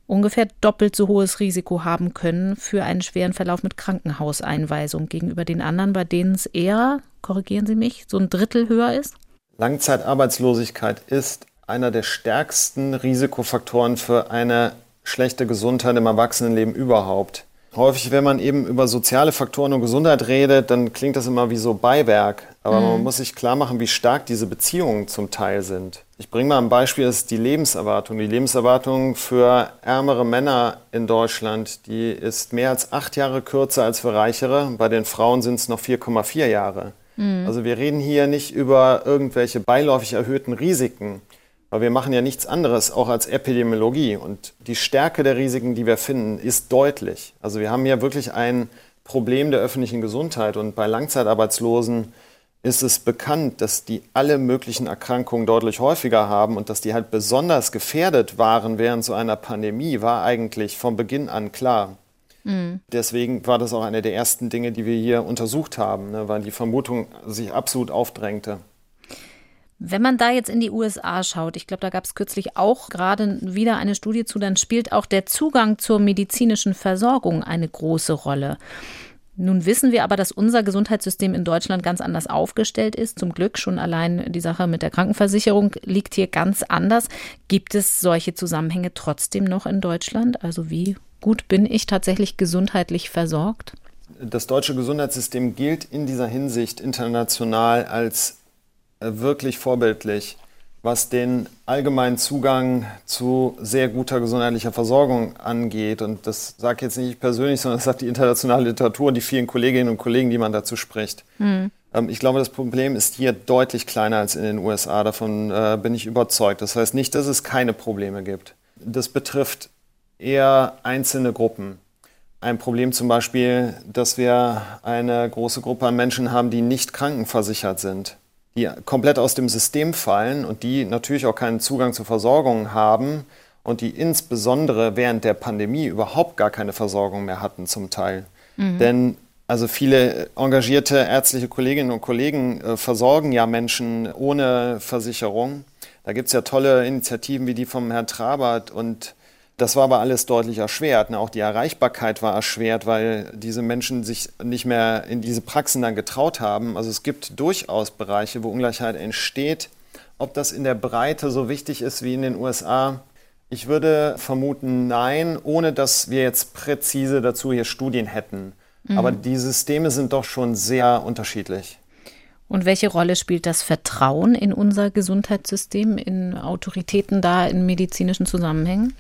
S2: ungefähr doppelt so hohes Risiko haben können für einen schweren Verlauf mit Krankenhauseinweisung gegenüber den anderen, bei denen es eher, korrigieren Sie mich, so ein Drittel höher ist?
S4: Langzeitarbeitslosigkeit ist einer der stärksten Risikofaktoren für eine schlechte Gesundheit im Erwachsenenleben überhaupt. Häufig, wenn man eben über soziale Faktoren und Gesundheit redet, dann klingt das immer wie so Beiwerk. Aber mhm. man muss sich klar machen, wie stark diese Beziehungen zum Teil sind. Ich bringe mal ein Beispiel, das ist die Lebenserwartung. Die Lebenserwartung für ärmere Männer in Deutschland, die ist mehr als acht Jahre kürzer als für reichere. Bei den Frauen sind es noch 4,4 Jahre. Mhm. Also wir reden hier nicht über irgendwelche beiläufig erhöhten Risiken, weil wir machen ja nichts anderes, auch als Epidemiologie. Und die Stärke der Risiken, die wir finden, ist deutlich. Also wir haben hier wirklich ein Problem der öffentlichen Gesundheit. Und bei Langzeitarbeitslosen ist es bekannt, dass die alle möglichen Erkrankungen deutlich häufiger haben und dass die halt besonders gefährdet waren während so einer Pandemie, war eigentlich von Beginn an klar. Mhm. Deswegen war das auch eine der ersten Dinge, die wir hier untersucht haben, ne, weil die Vermutung sich absolut aufdrängte.
S2: Wenn man da jetzt in die USA schaut, ich glaube, da gab es kürzlich auch gerade wieder eine Studie zu, dann spielt auch der Zugang zur medizinischen Versorgung eine große Rolle. Nun wissen wir aber, dass unser Gesundheitssystem in Deutschland ganz anders aufgestellt ist. Zum Glück schon allein die Sache mit der Krankenversicherung liegt hier ganz anders. Gibt es solche Zusammenhänge trotzdem noch in Deutschland? Also wie gut bin ich tatsächlich gesundheitlich versorgt?
S4: Das deutsche Gesundheitssystem gilt in dieser Hinsicht international als äh, wirklich vorbildlich, was den allgemeinen Zugang zu sehr guter gesundheitlicher Versorgung angeht. Und das sage jetzt nicht ich persönlich, <laughs> sondern das sagt die internationale Literatur und die vielen Kolleginnen und Kollegen, die man dazu spricht. Mhm. Ich glaube, das Problem ist hier deutlich kleiner als in den USA. Davon äh, bin ich überzeugt. Das heißt nicht, dass es keine Probleme gibt. Das betrifft eher einzelne Gruppen. Ein Problem zum Beispiel, dass wir eine große Gruppe an Menschen haben, die nicht krankenversichert sind die komplett aus dem System fallen und die natürlich auch keinen Zugang zur Versorgung haben und die insbesondere während der Pandemie überhaupt gar keine Versorgung mehr hatten zum Teil. Mhm. Denn also viele engagierte ärztliche Kolleginnen und Kollegen äh, versorgen ja Menschen ohne Versicherung. Da gibt es ja tolle Initiativen wie die vom Herrn Trabert und das war aber alles deutlich erschwert. Ne? Auch die Erreichbarkeit war erschwert, weil diese Menschen sich nicht mehr in diese Praxen dann getraut haben. Also es gibt durchaus Bereiche, wo Ungleichheit entsteht. Ob das in der Breite so wichtig ist wie in den USA, ich würde vermuten, nein, ohne dass wir jetzt präzise dazu hier Studien hätten. Mhm. Aber die Systeme sind doch schon sehr unterschiedlich.
S2: Und welche Rolle spielt das Vertrauen in unser Gesundheitssystem, in Autoritäten da, in medizinischen Zusammenhängen?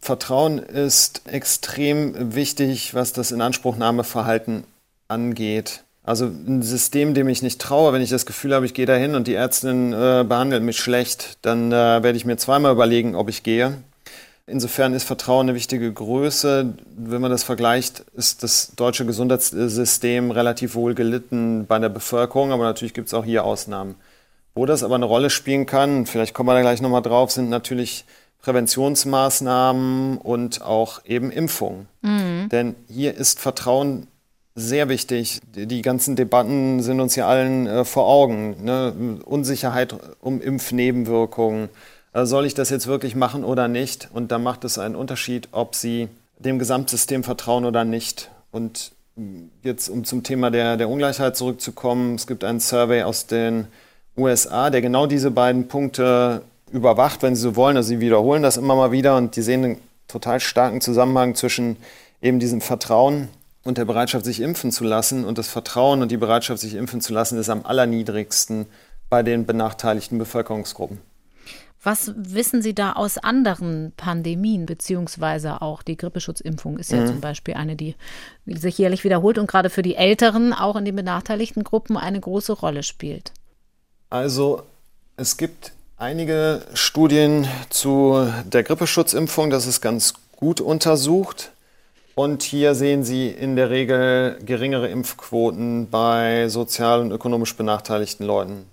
S4: Vertrauen ist extrem wichtig, was das Inanspruchnahmeverhalten angeht. Also ein System, dem ich nicht traue, wenn ich das Gefühl habe, ich gehe dahin und die Ärztin äh, behandelt mich schlecht, dann äh, werde ich mir zweimal überlegen, ob ich gehe. Insofern ist Vertrauen eine wichtige Größe. Wenn man das vergleicht, ist das deutsche Gesundheitssystem relativ wohl gelitten bei der Bevölkerung, aber natürlich gibt es auch hier Ausnahmen. Wo das aber eine Rolle spielen kann, vielleicht kommen wir da gleich nochmal drauf, sind natürlich Präventionsmaßnahmen und auch eben Impfung. Mhm. Denn hier ist Vertrauen sehr wichtig. Die ganzen Debatten sind uns ja allen äh, vor Augen. Ne? Unsicherheit um Impfnebenwirkungen, äh, soll ich das jetzt wirklich machen oder nicht? Und da macht es einen Unterschied, ob Sie dem Gesamtsystem vertrauen oder nicht. Und jetzt, um zum Thema der, der Ungleichheit zurückzukommen, es gibt einen Survey aus den USA, der genau diese beiden Punkte überwacht, wenn Sie so wollen. Also Sie wiederholen das immer mal wieder und die sehen einen total starken Zusammenhang zwischen eben diesem Vertrauen und der Bereitschaft, sich impfen zu lassen. Und das Vertrauen und die Bereitschaft, sich impfen zu lassen, ist am allerniedrigsten bei den benachteiligten Bevölkerungsgruppen.
S2: Was wissen Sie da aus anderen Pandemien, beziehungsweise auch die Grippeschutzimpfung ist ja mhm. zum Beispiel eine, die sich jährlich wiederholt und gerade für die Älteren auch in den benachteiligten Gruppen eine große Rolle spielt?
S4: Also es gibt einige Studien zu der Grippeschutzimpfung, das ist ganz gut untersucht. Und hier sehen Sie in der Regel geringere Impfquoten bei sozial und ökonomisch benachteiligten Leuten.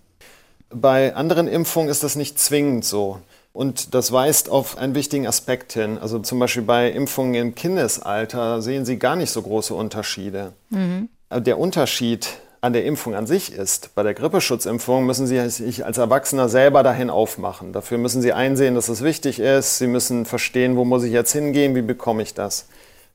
S4: Bei anderen Impfungen ist das nicht zwingend so. Und das weist auf einen wichtigen Aspekt hin. Also zum Beispiel bei Impfungen im Kindesalter sehen Sie gar nicht so große Unterschiede. Mhm. Der Unterschied an der Impfung an sich ist, bei der Grippeschutzimpfung müssen Sie sich als Erwachsener selber dahin aufmachen. Dafür müssen Sie einsehen, dass es wichtig ist. Sie müssen verstehen, wo muss ich jetzt hingehen, wie bekomme ich das.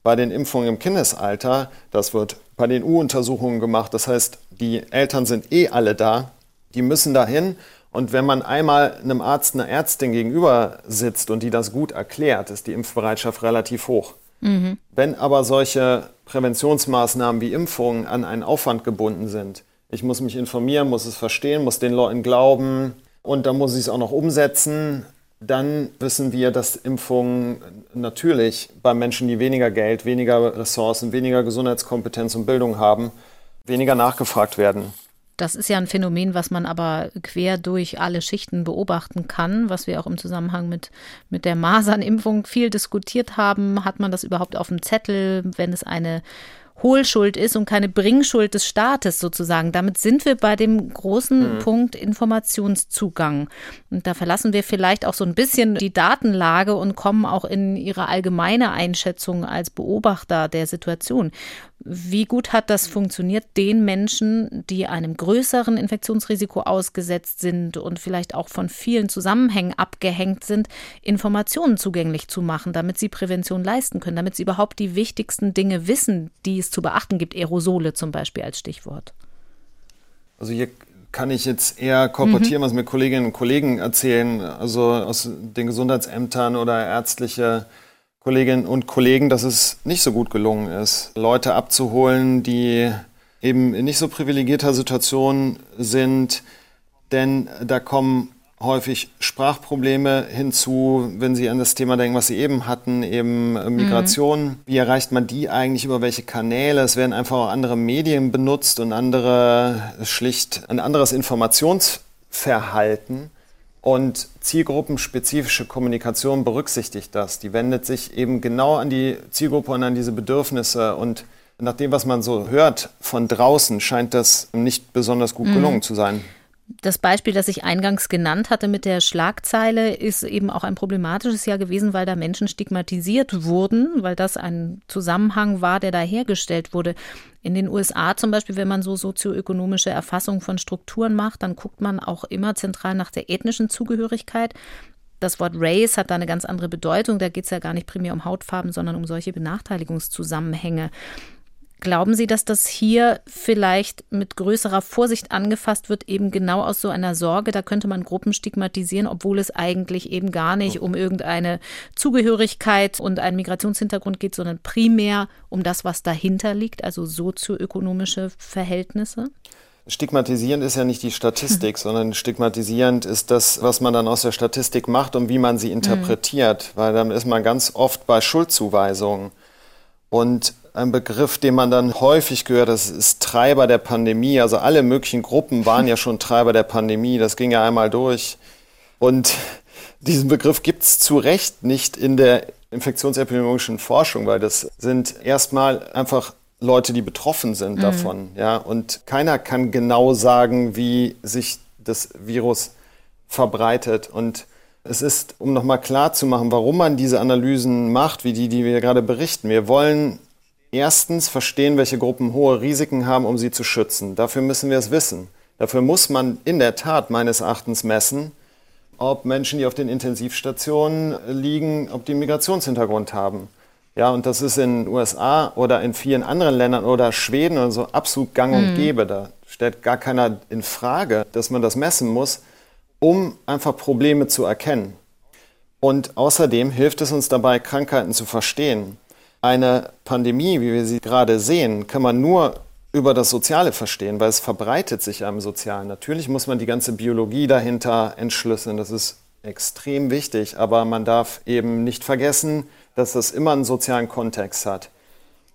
S4: Bei den Impfungen im Kindesalter, das wird bei den U-Untersuchungen gemacht. Das heißt, die Eltern sind eh alle da die müssen dahin. Und wenn man einmal einem Arzt, einer Ärztin gegenüber sitzt und die das gut erklärt, ist die Impfbereitschaft relativ hoch. Mhm. Wenn aber solche Präventionsmaßnahmen wie Impfungen an einen Aufwand gebunden sind, ich muss mich informieren, muss es verstehen, muss den Leuten glauben und dann muss ich es auch noch umsetzen, dann wissen wir, dass Impfungen natürlich bei Menschen, die weniger Geld, weniger Ressourcen, weniger Gesundheitskompetenz und Bildung haben, weniger nachgefragt werden.
S2: Das ist ja ein Phänomen, was man aber quer durch alle Schichten beobachten kann, was wir auch im Zusammenhang mit, mit der Masernimpfung viel diskutiert haben. Hat man das überhaupt auf dem Zettel, wenn es eine Hohlschuld ist und keine Bringschuld des Staates sozusagen. Damit sind wir bei dem großen mhm. Punkt Informationszugang. Und da verlassen wir vielleicht auch so ein bisschen die Datenlage und kommen auch in ihre allgemeine Einschätzung als Beobachter der Situation. Wie gut hat das funktioniert, den Menschen, die einem größeren Infektionsrisiko ausgesetzt sind und vielleicht auch von vielen Zusammenhängen abgehängt sind, Informationen zugänglich zu machen, damit sie Prävention leisten können, damit sie überhaupt die wichtigsten Dinge wissen, die es zu beachten gibt, Aerosole zum Beispiel als Stichwort?
S4: Also hier kann ich jetzt eher korportieren, mhm. was mir Kolleginnen und Kollegen erzählen, also aus den Gesundheitsämtern oder ärztliche Kolleginnen und Kollegen, dass es nicht so gut gelungen ist, Leute abzuholen, die eben in nicht so privilegierter Situation sind, denn da kommen häufig Sprachprobleme hinzu, wenn Sie an das Thema denken, was Sie eben hatten, eben Migration. Mhm. Wie erreicht man die eigentlich über welche Kanäle? Es werden einfach auch andere Medien benutzt und andere schlicht ein anderes Informationsverhalten. Und zielgruppenspezifische Kommunikation berücksichtigt das. Die wendet sich eben genau an die Zielgruppe und an diese Bedürfnisse. Und nach dem, was man so hört von draußen, scheint das nicht besonders gut mhm. gelungen mhm. zu sein.
S2: Das Beispiel, das ich eingangs genannt hatte mit der Schlagzeile, ist eben auch ein problematisches Jahr gewesen, weil da Menschen stigmatisiert wurden, weil das ein Zusammenhang war, der da hergestellt wurde. In den USA zum Beispiel, wenn man so sozioökonomische Erfassung von Strukturen macht, dann guckt man auch immer zentral nach der ethnischen Zugehörigkeit. Das Wort Race hat da eine ganz andere Bedeutung. Da geht es ja gar nicht primär um Hautfarben, sondern um solche Benachteiligungszusammenhänge. Glauben Sie, dass das hier vielleicht mit größerer Vorsicht angefasst wird, eben genau aus so einer Sorge, da könnte man Gruppen stigmatisieren, obwohl es eigentlich eben gar nicht um irgendeine Zugehörigkeit und einen Migrationshintergrund geht, sondern primär um das, was dahinter liegt, also sozioökonomische Verhältnisse?
S4: Stigmatisierend ist ja nicht die Statistik, <laughs> sondern stigmatisierend ist das, was man dann aus der Statistik macht und wie man sie interpretiert, mhm. weil dann ist man ganz oft bei Schuldzuweisungen. Und ein Begriff, den man dann häufig gehört, das ist Treiber der Pandemie. Also alle möglichen Gruppen waren ja schon Treiber der Pandemie. Das ging ja einmal durch. Und diesen Begriff gibt es zu Recht nicht in der infektionsepidemiologischen Forschung, weil das sind erstmal einfach Leute, die betroffen sind mhm. davon. Ja? Und keiner kann genau sagen, wie sich das Virus verbreitet. Und es ist, um nochmal klar zu machen, warum man diese Analysen macht, wie die, die wir gerade berichten. Wir wollen erstens verstehen, welche Gruppen hohe Risiken haben, um sie zu schützen. Dafür müssen wir es wissen. Dafür muss man in der Tat meines Erachtens messen, ob Menschen, die auf den Intensivstationen liegen, ob die einen Migrationshintergrund haben. Ja, und das ist in den USA oder in vielen anderen Ländern oder Schweden oder so absolut gang und mhm. gäbe. Da stellt gar keiner in Frage, dass man das messen muss, um einfach Probleme zu erkennen. Und außerdem hilft es uns dabei, Krankheiten zu verstehen. Eine Pandemie, wie wir sie gerade sehen, kann man nur über das Soziale verstehen, weil es verbreitet sich am Sozialen. Natürlich muss man die ganze Biologie dahinter entschlüsseln, das ist extrem wichtig, aber man darf eben nicht vergessen, dass das immer einen sozialen Kontext hat.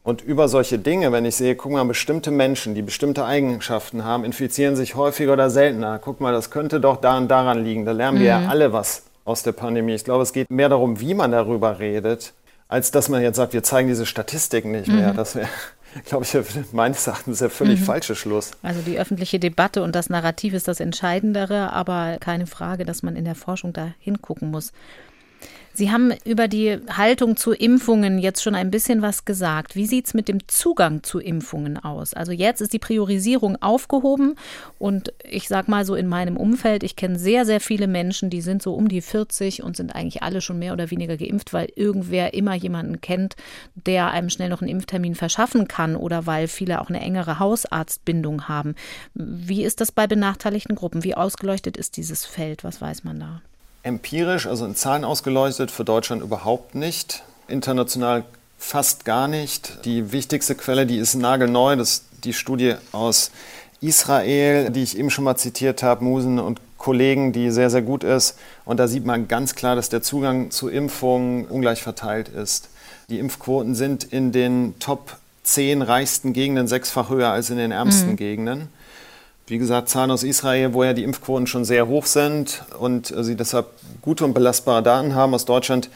S4: Und über solche Dinge, wenn ich sehe, guck mal, bestimmte Menschen, die bestimmte Eigenschaften haben, infizieren sich häufiger oder seltener. Guck mal, das könnte doch da und daran liegen. Da lernen wir mhm. ja alle was aus der Pandemie. Ich glaube, es geht mehr darum, wie man darüber redet, als dass man jetzt sagt, wir zeigen diese Statistiken nicht mehr. Mhm. Das wäre <laughs> glaube ich, meines Erachtens der völlig mhm. falsche Schluss.
S2: Also die öffentliche Debatte und das Narrativ ist das Entscheidendere, aber keine Frage, dass man in der Forschung da hingucken muss. Sie haben über die Haltung zu Impfungen jetzt schon ein bisschen was gesagt. Wie sieht es mit dem Zugang zu Impfungen aus? Also jetzt ist die Priorisierung aufgehoben und ich sage mal so in meinem Umfeld, ich kenne sehr, sehr viele Menschen, die sind so um die 40 und sind eigentlich alle schon mehr oder weniger geimpft, weil irgendwer immer jemanden kennt, der einem schnell noch einen Impftermin verschaffen kann oder weil viele auch eine engere Hausarztbindung haben. Wie ist das bei benachteiligten Gruppen? Wie ausgeleuchtet ist dieses Feld? Was weiß man da?
S4: Empirisch, also in Zahlen ausgeleuchtet, für Deutschland überhaupt nicht. International fast gar nicht. Die wichtigste Quelle, die ist nagelneu, das ist die Studie aus Israel, die ich eben schon mal zitiert habe, Musen und Kollegen, die sehr, sehr gut ist. Und da sieht man ganz klar, dass der Zugang zu Impfungen ungleich verteilt ist. Die Impfquoten sind in den Top 10 reichsten Gegenden sechsfach höher als in den ärmsten mhm. Gegenden. Wie gesagt, Zahlen aus Israel, wo ja die Impfquoten schon sehr hoch sind und sie deshalb gute und belastbare Daten haben. Aus Deutschland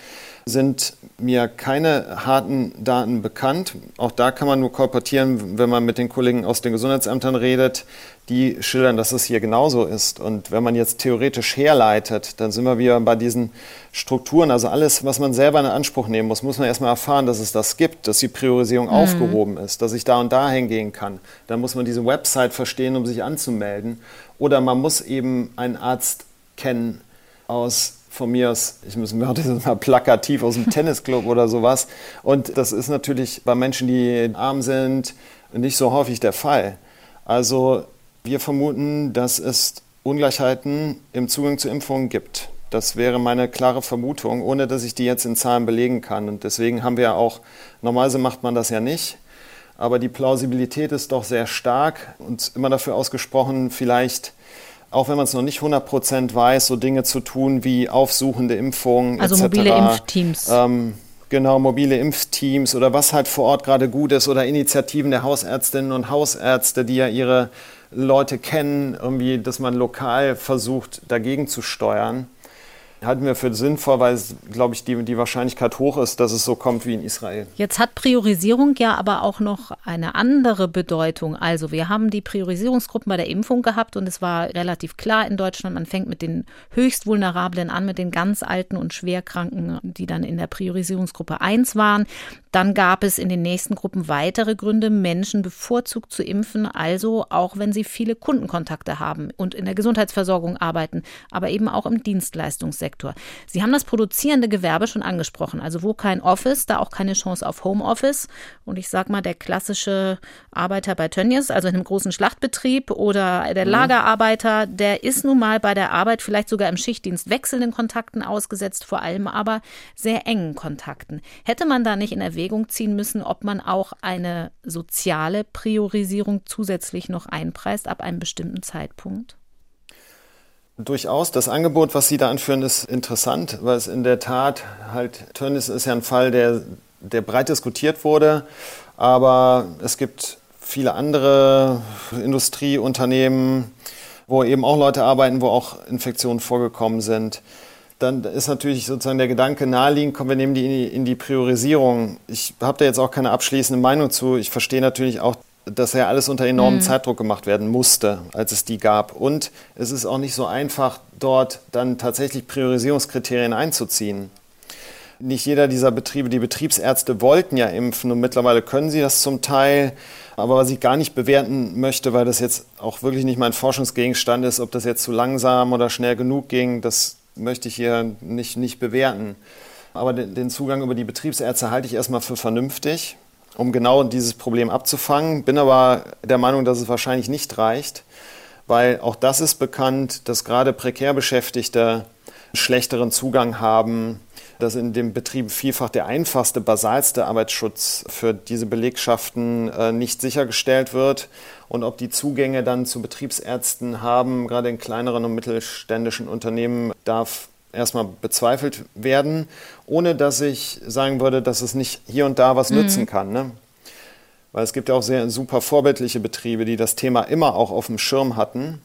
S4: sind mir keine harten Daten bekannt. Auch da kann man nur kolportieren, wenn man mit den Kollegen aus den Gesundheitsämtern redet. Die schildern, dass es hier genauso ist. Und wenn man jetzt theoretisch herleitet, dann sind wir wieder bei diesen Strukturen. Also alles, was man selber in Anspruch nehmen muss, muss man erstmal erfahren, dass es das gibt, dass die Priorisierung mhm. aufgehoben ist, dass ich da und da hingehen kann. Dann muss man diese Website verstehen, um sich anzumelden. Oder man muss eben einen Arzt kennen aus von mir aus, ich muss mir das mal plakativ aus dem <laughs> Tennisclub oder sowas. Und das ist natürlich bei Menschen, die arm sind, nicht so häufig der Fall. Also wir vermuten, dass es Ungleichheiten im Zugang zu Impfungen gibt. Das wäre meine klare Vermutung, ohne dass ich die jetzt in Zahlen belegen kann. Und deswegen haben wir ja auch, normalerweise macht man das ja nicht, aber die Plausibilität ist doch sehr stark und immer dafür ausgesprochen, vielleicht auch wenn man es noch nicht 100% weiß, so Dinge zu tun wie aufsuchende Impfungen.
S2: Also etc. mobile Impfteams.
S4: Ähm, genau, mobile Impfteams oder was halt vor Ort gerade gut ist oder Initiativen der Hausärztinnen und Hausärzte, die ja ihre Leute kennen, irgendwie, dass man lokal versucht, dagegen zu steuern halten wir für sinnvoll, weil, glaube ich, die, die Wahrscheinlichkeit hoch ist, dass es so kommt wie in Israel.
S2: Jetzt hat Priorisierung ja aber auch noch eine andere Bedeutung. Also wir haben die Priorisierungsgruppen bei der Impfung gehabt und es war relativ klar in Deutschland, man fängt mit den höchst vulnerablen an, mit den ganz alten und schwerkranken, die dann in der Priorisierungsgruppe 1 waren. Dann gab es in den nächsten Gruppen weitere Gründe, Menschen bevorzugt zu impfen, also auch wenn sie viele Kundenkontakte haben und in der Gesundheitsversorgung arbeiten, aber eben auch im Dienstleistungssektor. Sektor. Sie haben das produzierende Gewerbe schon angesprochen. Also wo kein Office, da auch keine Chance auf Homeoffice. Und ich sag mal, der klassisische Arbeiter bei Tönnies, also in einem großen Schlachtbetrieb oder der mhm. Lagerarbeiter, der ist nun mal bei der Arbeit vielleicht sogar im Schichtdienst wechselnden Kontakten ausgesetzt, vor allem aber sehr engen Kontakten. Hätte man da nicht in Erwägung ziehen müssen, ob man auch eine soziale Priorisierung zusätzlich noch einpreist ab einem bestimmten Zeitpunkt?
S4: Durchaus. Das Angebot, was Sie da anführen, ist interessant, weil es in der Tat halt, Tönnies ist ja ein Fall, der, der breit diskutiert wurde, aber es gibt viele andere Industrieunternehmen, wo eben auch Leute arbeiten, wo auch Infektionen vorgekommen sind. Dann ist natürlich sozusagen der Gedanke naheliegend, kommen wir nehmen die in die, in die Priorisierung. Ich habe da jetzt auch keine abschließende Meinung zu. Ich verstehe natürlich auch dass ja alles unter enormem mhm. Zeitdruck gemacht werden musste, als es die gab. Und es ist auch nicht so einfach, dort dann tatsächlich Priorisierungskriterien einzuziehen. Nicht jeder dieser Betriebe, die Betriebsärzte wollten ja impfen und mittlerweile können sie das zum Teil. Aber was ich gar nicht bewerten möchte, weil das jetzt auch wirklich nicht mein Forschungsgegenstand ist, ob das jetzt zu langsam oder schnell genug ging, das möchte ich hier nicht, nicht bewerten. Aber den Zugang über die Betriebsärzte halte ich erstmal für vernünftig, um genau dieses Problem abzufangen. Bin aber der Meinung, dass es wahrscheinlich nicht reicht, weil auch das ist bekannt, dass gerade prekär Beschäftigte schlechteren Zugang haben, dass in dem Betrieb vielfach der einfachste, basalste Arbeitsschutz für diese Belegschaften äh, nicht sichergestellt wird. Und ob die Zugänge dann zu Betriebsärzten haben, gerade in kleineren und mittelständischen Unternehmen, darf erstmal bezweifelt werden, ohne dass ich sagen würde, dass es nicht hier und da was mhm. nützen kann. Ne? Weil es gibt ja auch sehr super vorbildliche Betriebe, die das Thema immer auch auf dem Schirm hatten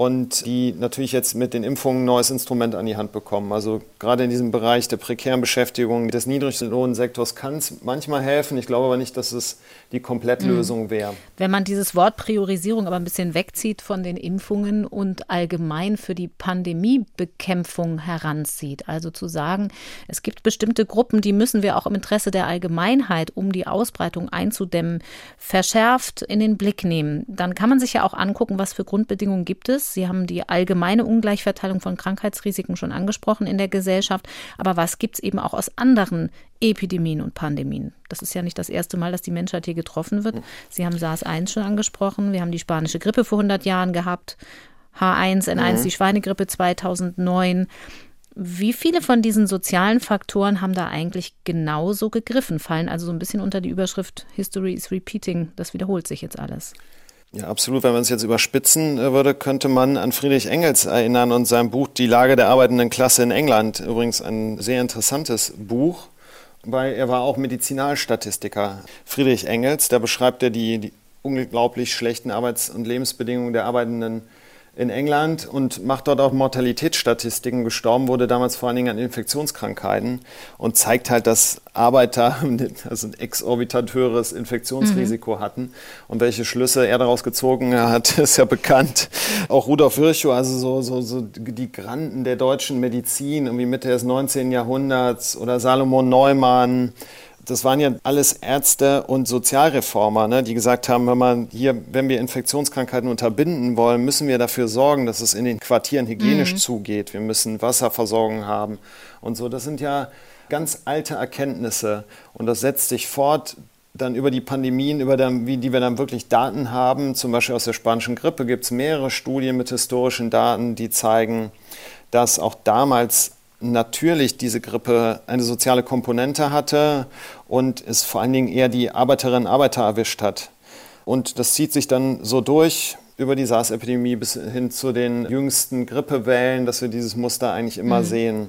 S4: und die natürlich jetzt mit den Impfungen ein neues Instrument an die Hand bekommen. Also gerade in diesem Bereich der prekären Beschäftigung des Niedriglohnsektors kann es manchmal helfen. Ich glaube aber nicht, dass es die Komplettlösung mhm. wäre.
S2: Wenn man dieses Wort Priorisierung aber ein bisschen wegzieht von den Impfungen und allgemein für die Pandemiebekämpfung heranzieht, also zu sagen, es gibt bestimmte Gruppen, die müssen wir auch im Interesse der Allgemeinheit, um die Ausbreitung einzudämmen, verschärft in den Blick nehmen, dann kann man sich ja auch angucken, was für Grundbedingungen gibt es Sie haben die allgemeine Ungleichverteilung von Krankheitsrisiken schon angesprochen in der Gesellschaft. Aber was gibt es eben auch aus anderen Epidemien und Pandemien? Das ist ja nicht das erste Mal, dass die Menschheit hier getroffen wird. Sie haben SARS-1 schon angesprochen. Wir haben die spanische Grippe vor 100 Jahren gehabt. H1N1, mhm. die Schweinegrippe 2009. Wie viele von diesen sozialen Faktoren haben da eigentlich genauso gegriffen? Fallen also so ein bisschen unter die Überschrift History is repeating. Das wiederholt sich jetzt alles.
S4: Ja, absolut. Wenn man es jetzt überspitzen äh, würde, könnte man an Friedrich Engels erinnern und sein Buch Die Lage der arbeitenden Klasse in England. Übrigens ein sehr interessantes Buch, weil er war auch Medizinalstatistiker. Friedrich Engels, da beschreibt er die, die unglaublich schlechten Arbeits- und Lebensbedingungen der arbeitenden in England und macht dort auch Mortalitätsstatistiken. Gestorben wurde damals vor allen Dingen an Infektionskrankheiten und zeigt halt, dass Arbeiter <laughs> also ein exorbitant höheres Infektionsrisiko mhm. hatten. Und welche Schlüsse er daraus gezogen hat, <laughs> ist ja bekannt. Auch Rudolf Virchow, also so, so, so die Granden der deutschen Medizin, irgendwie Mitte des 19. Jahrhunderts oder Salomon Neumann, das waren ja alles Ärzte und Sozialreformer, ne, die gesagt haben, wenn, man hier, wenn wir Infektionskrankheiten unterbinden wollen, müssen wir dafür sorgen, dass es in den Quartieren hygienisch mhm. zugeht. Wir müssen Wasserversorgung haben und so. Das sind ja ganz alte Erkenntnisse und das setzt sich fort dann über die Pandemien, über dann, wie die wir dann wirklich Daten haben. Zum Beispiel aus der spanischen Grippe gibt es mehrere Studien mit historischen Daten, die zeigen, dass auch damals natürlich diese Grippe eine soziale Komponente hatte und es vor allen Dingen eher die Arbeiterinnen und Arbeiter erwischt hat. Und das zieht sich dann so durch über die SARS-Epidemie bis hin zu den jüngsten Grippewellen, dass wir dieses Muster eigentlich immer mhm. sehen.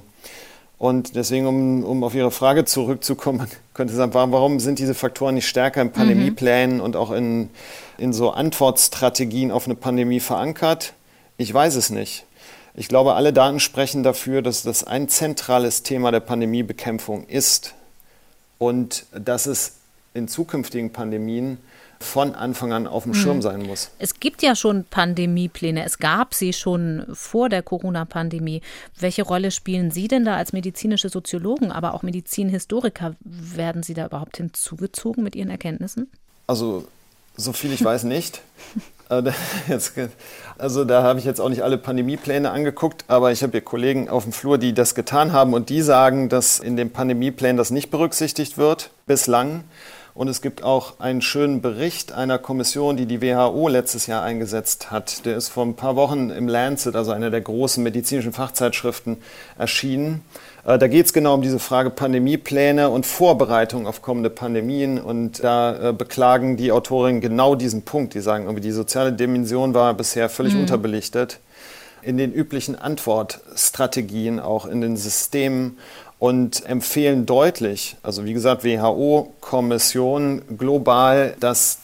S4: Und deswegen, um, um auf Ihre Frage zurückzukommen, <laughs> könnte ich sagen, warum sind diese Faktoren nicht stärker in Pandemieplänen mhm. und auch in, in so Antwortstrategien auf eine Pandemie verankert? Ich weiß es nicht. Ich glaube, alle Daten sprechen dafür, dass das ein zentrales Thema der Pandemiebekämpfung ist und dass es in zukünftigen Pandemien von Anfang an auf dem Schirm mhm. sein muss.
S2: Es gibt ja schon Pandemiepläne. Es gab sie schon vor der Corona-Pandemie. Welche Rolle spielen Sie denn da als medizinische Soziologen, aber auch Medizinhistoriker? Werden Sie da überhaupt hinzugezogen mit Ihren Erkenntnissen?
S4: Also, so viel ich weiß nicht. <laughs> <laughs> also da habe ich jetzt auch nicht alle Pandemiepläne angeguckt, aber ich habe hier Kollegen auf dem Flur, die das getan haben und die sagen, dass in den Pandemieplänen das nicht berücksichtigt wird bislang. Und es gibt auch einen schönen Bericht einer Kommission, die die WHO letztes Jahr eingesetzt hat. Der ist vor ein paar Wochen im Lancet, also einer der großen medizinischen Fachzeitschriften, erschienen. Äh, da geht es genau um diese Frage Pandemiepläne und Vorbereitung auf kommende Pandemien. Und da äh, beklagen die Autorinnen genau diesen Punkt. Die sagen, irgendwie die soziale Dimension war bisher völlig mhm. unterbelichtet in den üblichen Antwortstrategien, auch in den Systemen und empfehlen deutlich, also wie gesagt, WHO-Kommission global, das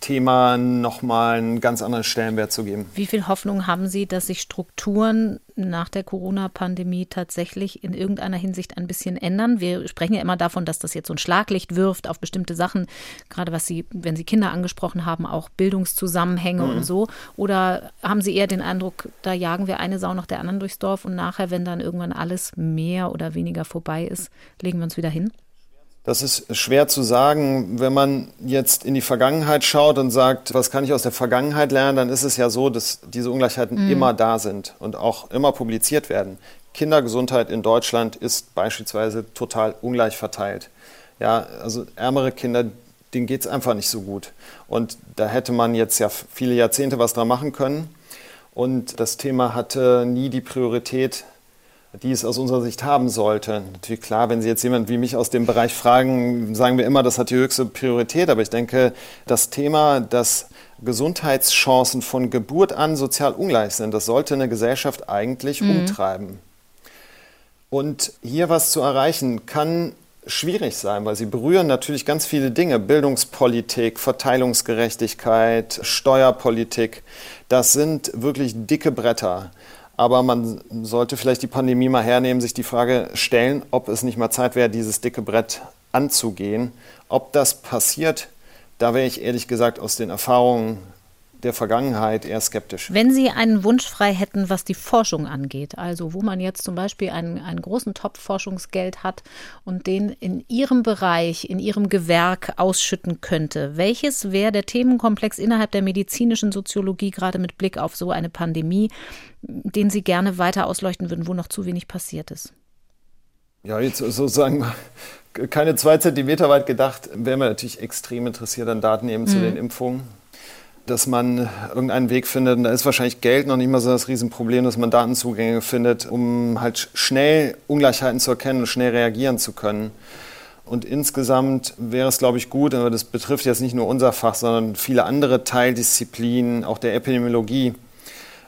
S4: Thema nochmal einen ganz anderen Stellenwert zu geben.
S2: Wie viel Hoffnung haben Sie, dass sich Strukturen nach der Corona-Pandemie tatsächlich in irgendeiner Hinsicht ein bisschen ändern? Wir sprechen ja immer davon, dass das jetzt so ein Schlaglicht wirft auf bestimmte Sachen, gerade was Sie, wenn Sie Kinder angesprochen haben, auch Bildungszusammenhänge mhm. und so. Oder haben Sie eher den Eindruck, da jagen wir eine Sau nach der anderen durchs Dorf und nachher, wenn dann irgendwann alles mehr oder weniger vorbei ist, legen wir uns wieder hin?
S4: Das ist schwer zu sagen. Wenn man jetzt in die Vergangenheit schaut und sagt, was kann ich aus der Vergangenheit lernen, dann ist es ja so, dass diese Ungleichheiten mhm. immer da sind und auch immer publiziert werden. Kindergesundheit in Deutschland ist beispielsweise total ungleich verteilt. Ja, also ärmere Kinder, denen geht es einfach nicht so gut. Und da hätte man jetzt ja viele Jahrzehnte was dran machen können. Und das Thema hatte nie die Priorität, die es aus unserer Sicht haben sollte. Natürlich klar, wenn Sie jetzt jemand wie mich aus dem Bereich fragen, sagen wir immer, das hat die höchste Priorität. Aber ich denke, das Thema, dass Gesundheitschancen von Geburt an sozial ungleich sind, das sollte eine Gesellschaft eigentlich mhm. umtreiben. Und hier was zu erreichen, kann schwierig sein, weil sie berühren natürlich ganz viele Dinge. Bildungspolitik, Verteilungsgerechtigkeit, Steuerpolitik. Das sind wirklich dicke Bretter. Aber man sollte vielleicht die Pandemie mal hernehmen, sich die Frage stellen, ob es nicht mal Zeit wäre, dieses dicke Brett anzugehen. Ob das passiert, da wäre ich ehrlich gesagt aus den Erfahrungen der Vergangenheit eher skeptisch.
S2: Wenn Sie einen Wunsch frei hätten, was die Forschung angeht, also wo man jetzt zum Beispiel einen, einen großen Topf Forschungsgeld hat und den in Ihrem Bereich, in Ihrem Gewerk ausschütten könnte, welches wäre der Themenkomplex innerhalb der medizinischen Soziologie, gerade mit Blick auf so eine Pandemie, den Sie gerne weiter ausleuchten würden, wo noch zu wenig passiert ist?
S4: Ja, jetzt sozusagen keine zwei Zentimeter weit gedacht, wären wir natürlich extrem interessiert an Daten eben mhm. zu den Impfungen dass man irgendeinen Weg findet. Und da ist wahrscheinlich Geld noch nicht mal so das Riesenproblem, dass man Datenzugänge findet, um halt schnell Ungleichheiten zu erkennen und schnell reagieren zu können. Und insgesamt wäre es, glaube ich, gut, aber das betrifft jetzt nicht nur unser Fach, sondern viele andere Teildisziplinen, auch der Epidemiologie,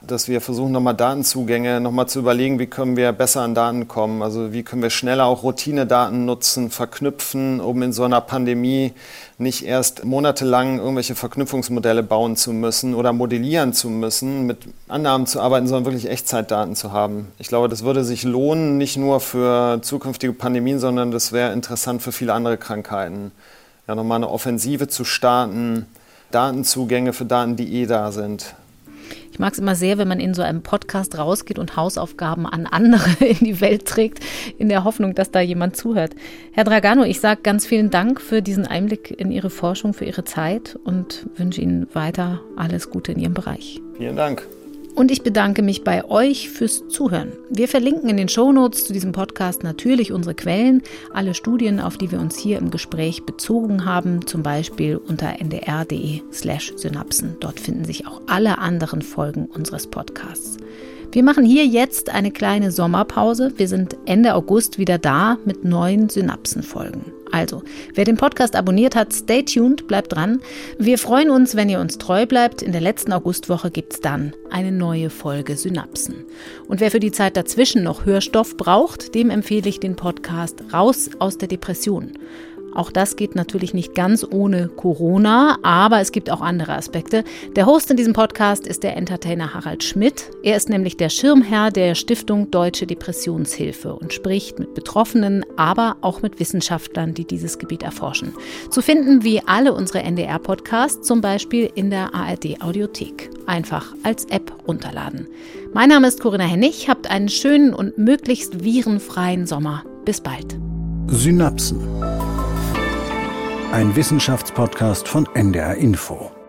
S4: dass wir versuchen, nochmal Datenzugänge, nochmal zu überlegen, wie können wir besser an Daten kommen. Also wie können wir schneller auch Routinedaten nutzen, verknüpfen, um in so einer Pandemie nicht erst monatelang irgendwelche Verknüpfungsmodelle bauen zu müssen oder modellieren zu müssen, mit Annahmen zu arbeiten, sondern wirklich Echtzeitdaten zu haben. Ich glaube, das würde sich lohnen, nicht nur für zukünftige Pandemien, sondern das wäre interessant für viele andere Krankheiten. Ja, nochmal eine Offensive zu starten, Datenzugänge für Daten, die eh da sind.
S2: Ich mag es immer sehr, wenn man in so einem Podcast rausgeht und Hausaufgaben an andere <laughs> in die Welt trägt, in der Hoffnung, dass da jemand zuhört. Herr Dragano, ich sage ganz vielen Dank für diesen Einblick in Ihre Forschung, für Ihre Zeit und wünsche Ihnen weiter alles Gute in Ihrem Bereich.
S4: Vielen Dank.
S2: Und ich bedanke mich bei euch fürs Zuhören. Wir verlinken in den Shownotes zu diesem Podcast natürlich unsere Quellen, alle Studien, auf die wir uns hier im Gespräch bezogen haben, zum Beispiel unter ndr.de slash synapsen. Dort finden sich auch alle anderen Folgen unseres Podcasts. Wir machen hier jetzt eine kleine Sommerpause. Wir sind Ende August wieder da mit neuen Synapsenfolgen. Also, wer den Podcast abonniert hat, stay tuned, bleibt dran. Wir freuen uns, wenn ihr uns treu bleibt. In der letzten Augustwoche gibt es dann eine neue Folge Synapsen. Und wer für die Zeit dazwischen noch Hörstoff braucht, dem empfehle ich den Podcast Raus aus der Depression. Auch das geht natürlich nicht ganz ohne Corona, aber es gibt auch andere Aspekte. Der Host in diesem Podcast ist der Entertainer Harald Schmidt. Er ist nämlich der Schirmherr der Stiftung Deutsche Depressionshilfe und spricht mit Betroffenen, aber auch mit Wissenschaftlern, die dieses Gebiet erforschen. Zu finden wie alle unsere NDR-Podcasts, zum Beispiel in der ARD-Audiothek. Einfach als App runterladen. Mein Name ist Corinna Hennig. Habt einen schönen und möglichst virenfreien Sommer. Bis bald.
S3: Synapsen ein Wissenschaftspodcast von NDR Info.